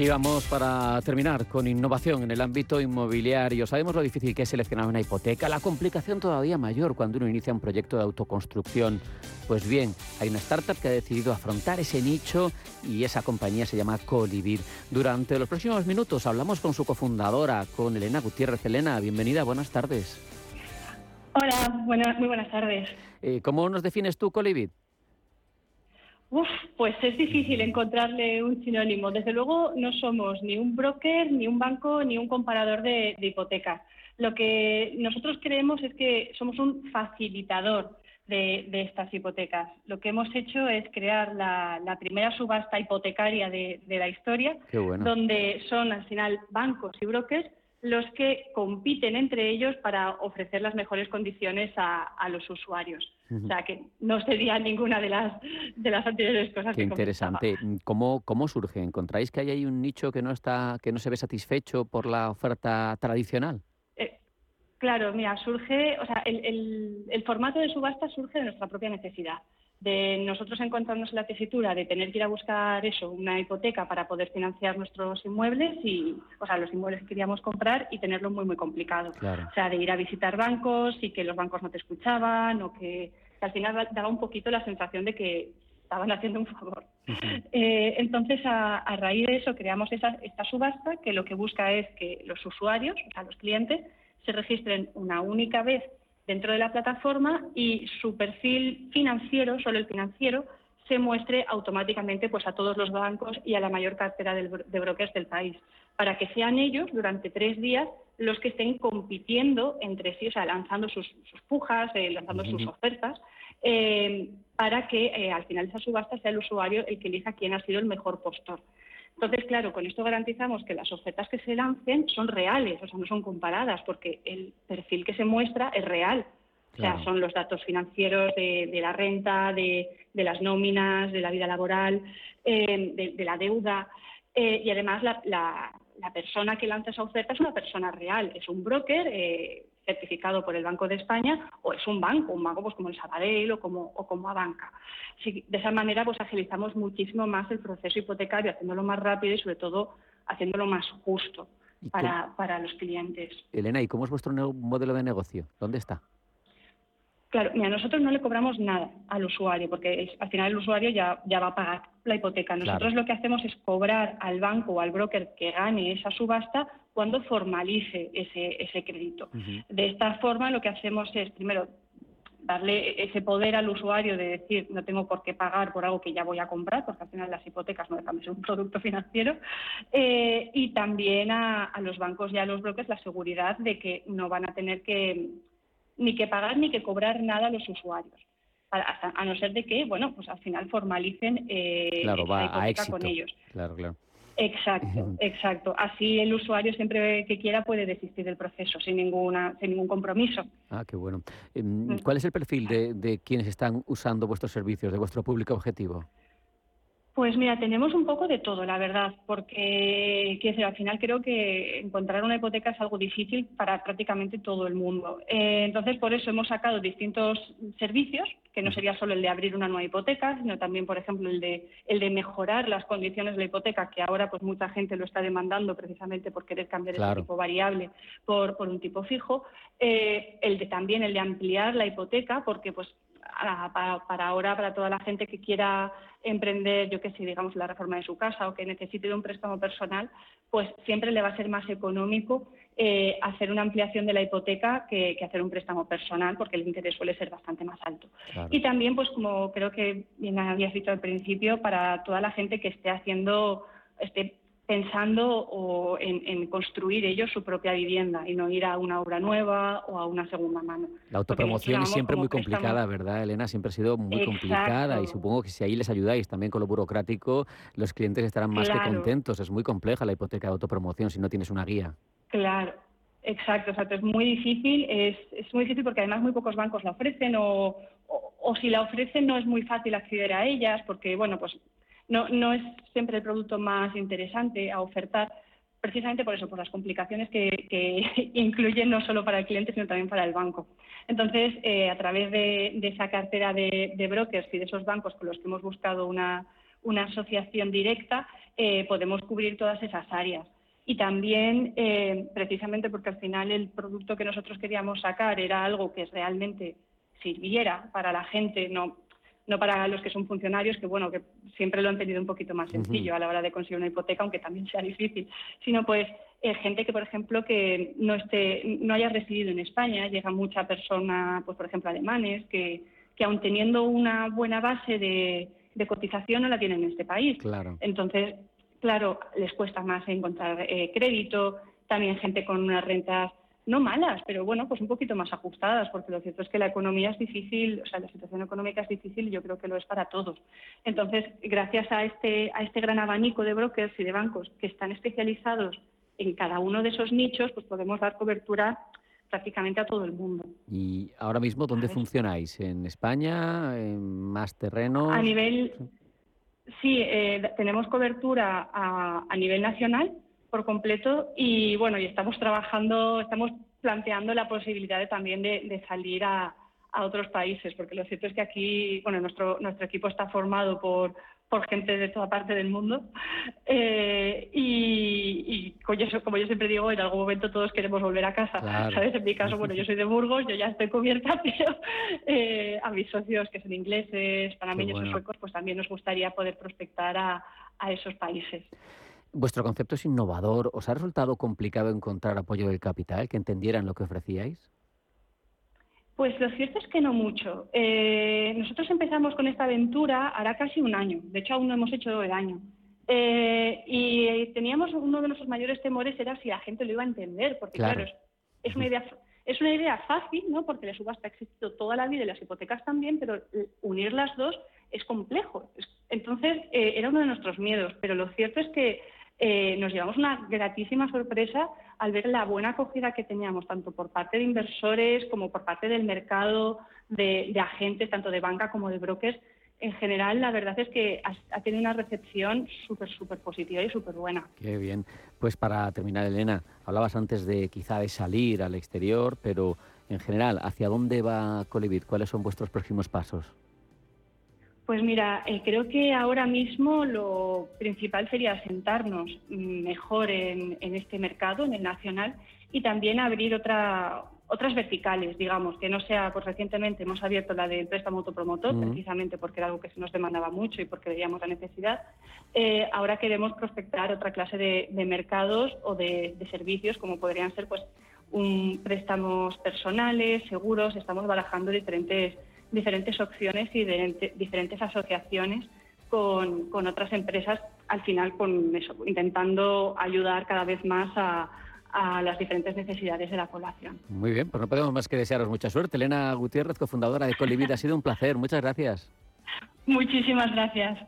Y vamos para terminar con innovación en el ámbito inmobiliario. Sabemos lo difícil que es seleccionar una hipoteca, la complicación todavía mayor cuando uno inicia un proyecto de autoconstrucción. Pues bien, hay una startup que ha decidido afrontar ese nicho y esa compañía se llama Colivir. Durante los próximos minutos hablamos con su cofundadora, con Elena Gutiérrez. Elena, bienvenida, buenas tardes.
Hola, muy buenas tardes.
Eh, ¿Cómo nos defines tú, Colivir?
Uf, pues es difícil encontrarle un sinónimo. Desde luego no somos ni un broker, ni un banco, ni un comparador de, hipotecas. Lo que nosotros creemos es que somos un facilitador de, estas hipotecas. Lo que hemos hecho es crear la, primera subasta hipotecaria de, la historia, donde son al final bancos y brokers los que compiten entre ellos para ofrecer las mejores condiciones a, los usuarios. O sea, que no sería ninguna de las, de las anteriores cosas.
Qué interesante. ¿Cómo, ¿Cómo surge? ¿Encontráis que hay ahí un nicho que no, está, que no se ve satisfecho por la oferta tradicional?
Eh, claro, mira, surge, o sea, el, el formato de subasta surge de nuestra propia necesidad de nosotros encontrarnos en la tesitura de tener que ir a buscar eso, una hipoteca para poder financiar nuestros inmuebles y, o sea, los inmuebles que queríamos comprar y tenerlo muy, muy complicado. O sea, de ir a visitar bancos y que los bancos no te escuchaban o que, al final daba un poquito la sensación de que estaban haciendo un favor. Eh, entonces, a, raíz de eso, creamos esa, esta subasta que lo que busca es que los usuarios, o sea, los clientes, se registren una única vez dentro de la plataforma y su perfil financiero, solo el financiero, se muestre automáticamente pues, a todos los bancos y a la mayor cartera de brokers del país, para que sean ellos durante tres días los que estén compitiendo entre sí, o sea, lanzando sus, pujas, eh, lanzando sus ofertas, eh, para que eh, al final de esa subasta sea el usuario el que elija quién ha sido el mejor postor. Entonces, claro, con esto garantizamos que las ofertas que se lancen son reales, o sea, no son comparadas, porque el perfil que se muestra es real. O sea, son los datos financieros de, la renta, de, las nóminas, de la vida laboral, eh, de, la deuda. Eh, y además, la, persona que lanza esa oferta es una persona real, es un broker eh, certificado por el Banco de España o es un banco, un banco pues como el Sabadell o como, o como Abanca. de esa manera pues agilizamos muchísimo más el proceso hipotecario, haciéndolo más rápido y sobre todo haciéndolo más justo para, para los clientes.
Elena, ¿y cómo es vuestro modelo de negocio? ¿Dónde está?
Claro, mira, nosotros no le cobramos nada al usuario, porque al final el usuario ya, ya va a pagar la hipoteca. Nosotros lo que hacemos es cobrar al banco o al broker que gane esa subasta cuando formalice ese, ese crédito. De esta forma lo que hacemos es, primero, darle ese poder al usuario de decir no tengo por qué pagar por algo que ya voy a comprar, porque al final las hipotecas no dejan de ser un producto financiero, eh, y también a, a, los bancos y a los brokers la seguridad de que no van a tener que ni que pagar ni que cobrar nada a los usuarios. A, no ser de que, bueno, pues al final formalicen eh,
claro,
con ellos.
Claro, claro.
Exacto, exacto. Así el usuario siempre que quiera puede desistir del proceso sin ninguna, sin ningún compromiso.
Ah, qué bueno. Em. ¿Cuál es el perfil de, de quienes están usando vuestros servicios, de vuestro público objetivo?
Pues mira, tenemos un poco de todo, la verdad, porque quiero al final creo que encontrar una hipoteca es algo difícil para prácticamente todo el mundo. Eh, entonces, por eso hemos sacado distintos servicios, que no sería solo el de abrir una nueva hipoteca, sino también, por ejemplo, el de, el de mejorar las condiciones de la hipoteca, que ahora pues mucha gente lo está demandando precisamente por querer cambiar el tipo variable por, por un tipo fijo. Eh, el de también el de ampliar la hipoteca, porque pues para, ahora, para toda la gente que quiera emprender, yo que sé, digamos, la reforma de su casa o que necesite un préstamo personal, pues siempre le va a ser más económico eh, hacer una ampliación de la hipoteca que, hacer un préstamo personal, porque el interés suele ser bastante más alto. Y también, pues como creo que bien habías dicho al principio, para toda la gente que esté haciendo, esté pensando o en, construir ellos su propia vivienda y no ir a una obra nueva o a una segunda mano.
La autopromoción es siempre muy complicada, ¿verdad, Elena? Siempre ha sido muy complicada y supongo que si ahí les ayudáis también con lo burocrático, los clientes estarán más que contentos. Es muy compleja la hipoteca de autopromoción si no tienes una guía.
Claro. Exacto, exacto, es muy difícil, es, es muy difícil porque además muy pocos bancos la ofrecen o, o si la ofrecen no es muy fácil acceder a ellas porque, bueno, pues no, no es siempre el producto más interesante a ofertar, precisamente por eso, por las complicaciones que, (laughs) incluyen no solo para el cliente, sino también para el banco. Entonces, eh, a través de, esa cartera de, brokers y de esos bancos con los que hemos buscado una, asociación directa, eh, podemos cubrir todas esas áreas. Y también, eh, precisamente porque al final el producto que nosotros queríamos sacar era algo que realmente sirviera para la gente, no no para los que son funcionarios, que bueno, que siempre lo han tenido un poquito más sencillo a la hora de conseguir una hipoteca, aunque también sea difícil, sino pues eh, gente que, por ejemplo, que no esté, no haya residido en España, llega mucha persona, pues por ejemplo, alemanes, que, que aun teniendo una buena base de, cotización no la tienen en este país.
Claro.
Entonces, claro, les cuesta más encontrar eh, crédito, también gente con unas rentas no malas, pero bueno, pues un poquito más ajustadas, porque lo cierto es que la economía es difícil, o sea, la situación económica es difícil y yo creo que lo es para todos. Entonces, gracias a este, a este gran abanico de brokers y de bancos que están especializados en cada uno de esos nichos, pues podemos dar cobertura prácticamente a todo el mundo.
¿Y ahora mismo dónde funcionáis? ¿En España? ¿En más terreno?
A nivel, sí, eh, tenemos cobertura a, a nivel nacional, por completo y bueno, y estamos trabajando, estamos planteando la posibilidad de, también de, salir a, otros países, porque lo cierto es que aquí, bueno, nuestro, nuestro equipo está formado por, por gente de toda parte del mundo (laughs) eh, y, y como yo siempre digo, en algún momento todos queremos volver a casa, ¿sabes? En mi caso, bueno, yo soy de Burgos, yo ya estoy cubierta, (laughs) pero eh, a mis socios que son ingleses, panameños o suecos, pues también nos gustaría poder prospectar a, a esos países.
Vuestro concepto es innovador. ¿Os ha resultado complicado encontrar apoyo del capital que entendieran lo que ofrecíais?
Pues lo cierto es que no mucho. Eh, nosotros empezamos con esta aventura hará casi un año. De hecho, aún no hemos hecho el año. Eh, y teníamos uno de nuestros mayores temores era si la gente lo iba a entender, porque claro, es, una idea es una idea fácil, ¿no? Porque la subasta ha existido toda la vida y las hipotecas también, pero unir las dos es complejo. Entonces, eh, era uno de nuestros miedos, pero lo cierto es que eh, nos llevamos una gratísima sorpresa al ver la buena acogida que teníamos, tanto por parte de inversores como por parte del mercado, de, agentes, tanto de banca como de brokers. En general, la verdad es que ha, tenido una recepción súper, súper positiva y súper buena.
Qué bien. Pues para terminar, Elena, hablabas antes de quizá de salir al exterior, pero en general, ¿hacia dónde va Colibit? ¿Cuáles son vuestros próximos pasos?
Pues mira, eh, creo que ahora mismo lo principal sería sentarnos mejor en, este mercado, en el nacional, y también abrir otra, otras verticales, digamos, que no sea, pues recientemente hemos abierto la de préstamo autopromotor, precisamente porque era algo que se nos demandaba mucho y porque veíamos la necesidad. Eh, ahora queremos prospectar otra clase de, mercados o de, de, servicios, como podrían ser pues un préstamos personales, seguros, estamos barajando diferentes diferentes opciones y de, diferentes asociaciones con, con, otras empresas, al final con eso, intentando ayudar cada vez más a, a las diferentes necesidades de la población.
Muy bien, pues no podemos más que desearos mucha suerte. Elena Gutiérrez, cofundadora de Colivit, ha sido un placer. Muchas gracias.
Muchísimas gracias.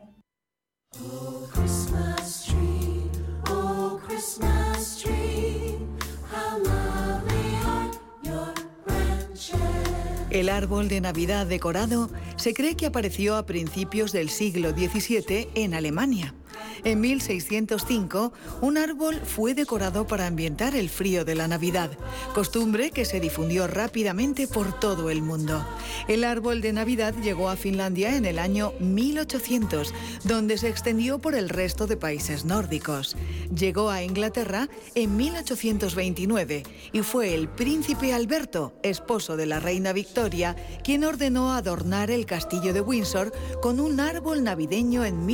El árbol de Navidad decorado se cree que apareció a principios del siglo XVII en Alemania. En 1605, un árbol fue decorado para ambientar el frío de la Navidad, costumbre que se difundió rápidamente por todo el mundo. El árbol de Navidad llegó a Finlandia en el año 1800, donde se extendió por el resto de países nórdicos. Llegó a Inglaterra en 1829 y fue el príncipe Alberto, esposo de la reina Victoria, quien ordenó adornar el castillo de Windsor con un árbol navideño en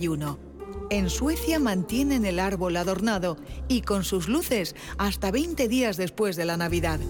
1841. En Suecia mantienen el árbol adornado y con sus luces hasta 20 días después de la Navidad.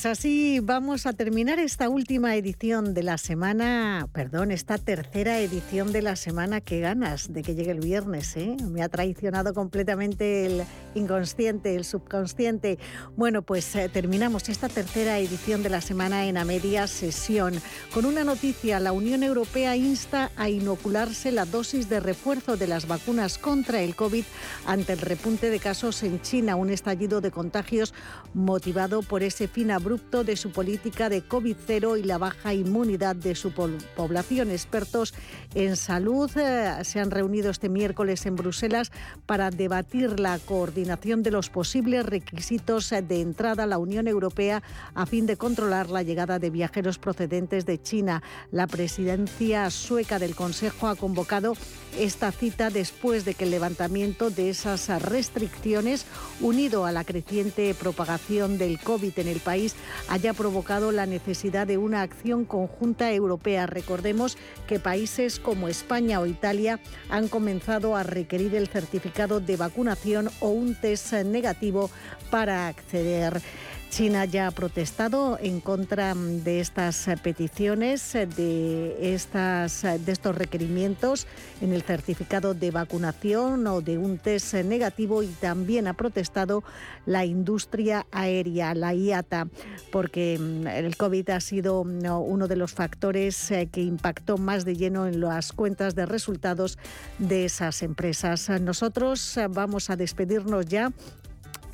Pues así vamos a terminar esta última edición de la semana, perdón, esta tercera edición de la semana. Qué ganas de que llegue el viernes, ¿eh? Me ha traicionado completamente el inconsciente, el subconsciente. Bueno, pues eh, terminamos esta tercera edición de la semana en a media sesión con una noticia. La Unión Europea insta a inocularse la dosis de refuerzo de las vacunas contra el COVID ante el repunte de casos en China, un estallido de contagios motivado por ese fin abrupto de su política de COVID-0 y la baja inmunidad de su población. Expertos en salud eh, se han reunido este miércoles en Bruselas para debatir la coordinación de los posibles requisitos de entrada a la Unión Europea a fin de controlar la llegada de viajeros procedentes de China. La presidencia sueca del Consejo ha convocado esta cita después de que el levantamiento de esas restricciones, unido a la creciente propagación del COVID en el país, haya provocado la necesidad de una acción conjunta europea. Recordemos que países como España o Italia han comenzado a requerir el certificado de vacunación o un test negativo para acceder. China ya ha protestado en contra de estas peticiones, de, estas, de estos requerimientos en el certificado de vacunación o de un test negativo y también ha protestado la industria aérea, la IATA, porque mm, el COVID ha sido uno de los factores eh, que impactó más de lleno en las cuentas de resultados de esas empresas. Nosotros eh, vamos a despedirnos ya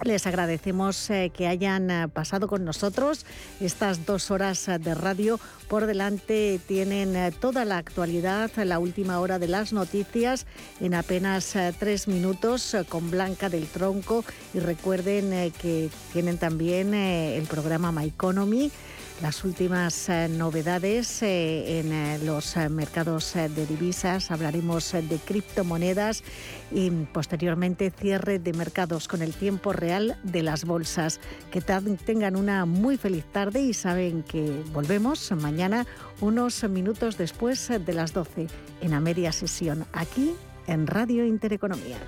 les agradecemos eh, que hayan eh, pasado con nosotros estas dos horas eh, de radio. Por delante tienen toda la actualidad, la última hora de las noticias en apenas tres minutos con Blanca del Tronco. Y recuerden que tienen también el programa My Economy las últimas eh, novedades eh, en eh, los mercados de divisas. Hablaremos de criptomonedas y posteriormente cierre de mercados con el tiempo real de las bolsas. Que tengan una muy feliz tarde y saben que volvemos mañana unos minutos después de las 12 en la media sesión aquí en Radio Intereconomía.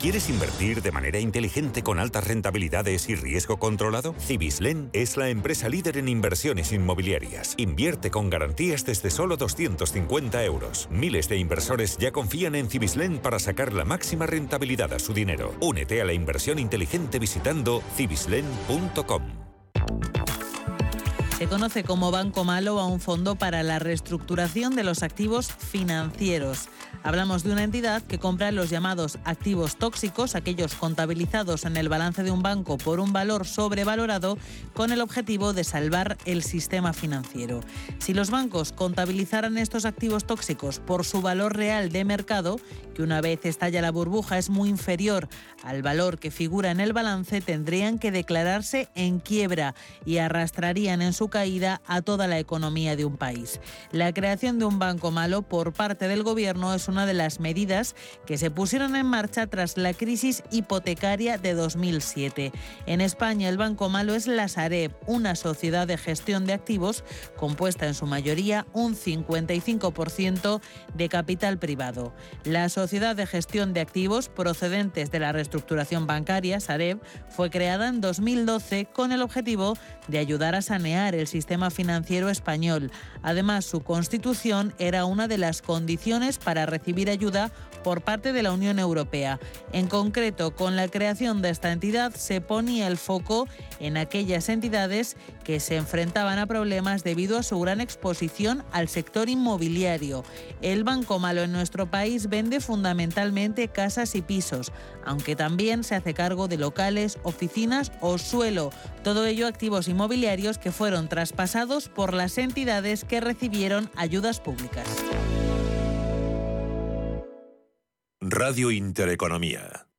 ¿Quieres invertir de manera inteligente con altas rentabilidades y riesgo controlado? Cibislen es la empresa líder en inversiones inmobiliarias. Invierte con garantías desde solo 250 euros. Miles de inversores ya confían en Cibislen para sacar la máxima rentabilidad a su dinero. Únete a la inversión inteligente visitando cibislen.com.
Se conoce como Banco Malo a un fondo para la reestructuración de los activos financieros. Hablamos de una entidad que compra los llamados activos tóxicos, aquellos contabilizados en el balance de un banco por un valor sobrevalorado, con el objetivo de salvar el sistema financiero. Si los bancos contabilizaran estos activos tóxicos por su valor real de mercado, que una vez estalla la burbuja es muy inferior al valor que figura en el balance, tendrían que declararse en quiebra y arrastrarían en su caída a toda la economía de un país. La creación de un banco malo por parte del gobierno es una de las medidas que se pusieron en marcha tras la crisis hipotecaria de 2007. En España, el banco malo es la Sareb, una sociedad de gestión de activos compuesta en su mayoría un 55% de capital privado. La sociedad de gestión de activos procedentes de la reestructuración bancaria, Sareb, fue creada en 2012 con el objetivo de ayudar a sanear el sistema financiero español. Además, su constitución era una de las condiciones para recibir ayuda por parte de la Unión Europea. En concreto, con la creación de esta entidad se ponía el foco en aquellas entidades que se enfrentaban a problemas debido a su gran exposición al sector inmobiliario. El Banco Malo en nuestro país vende fundamentalmente casas y pisos, aunque también se hace cargo de locales, oficinas o suelo, todo ello activos inmobiliarios que fueron traspasados por las entidades que recibieron ayudas públicas.
Radio Intereconomía.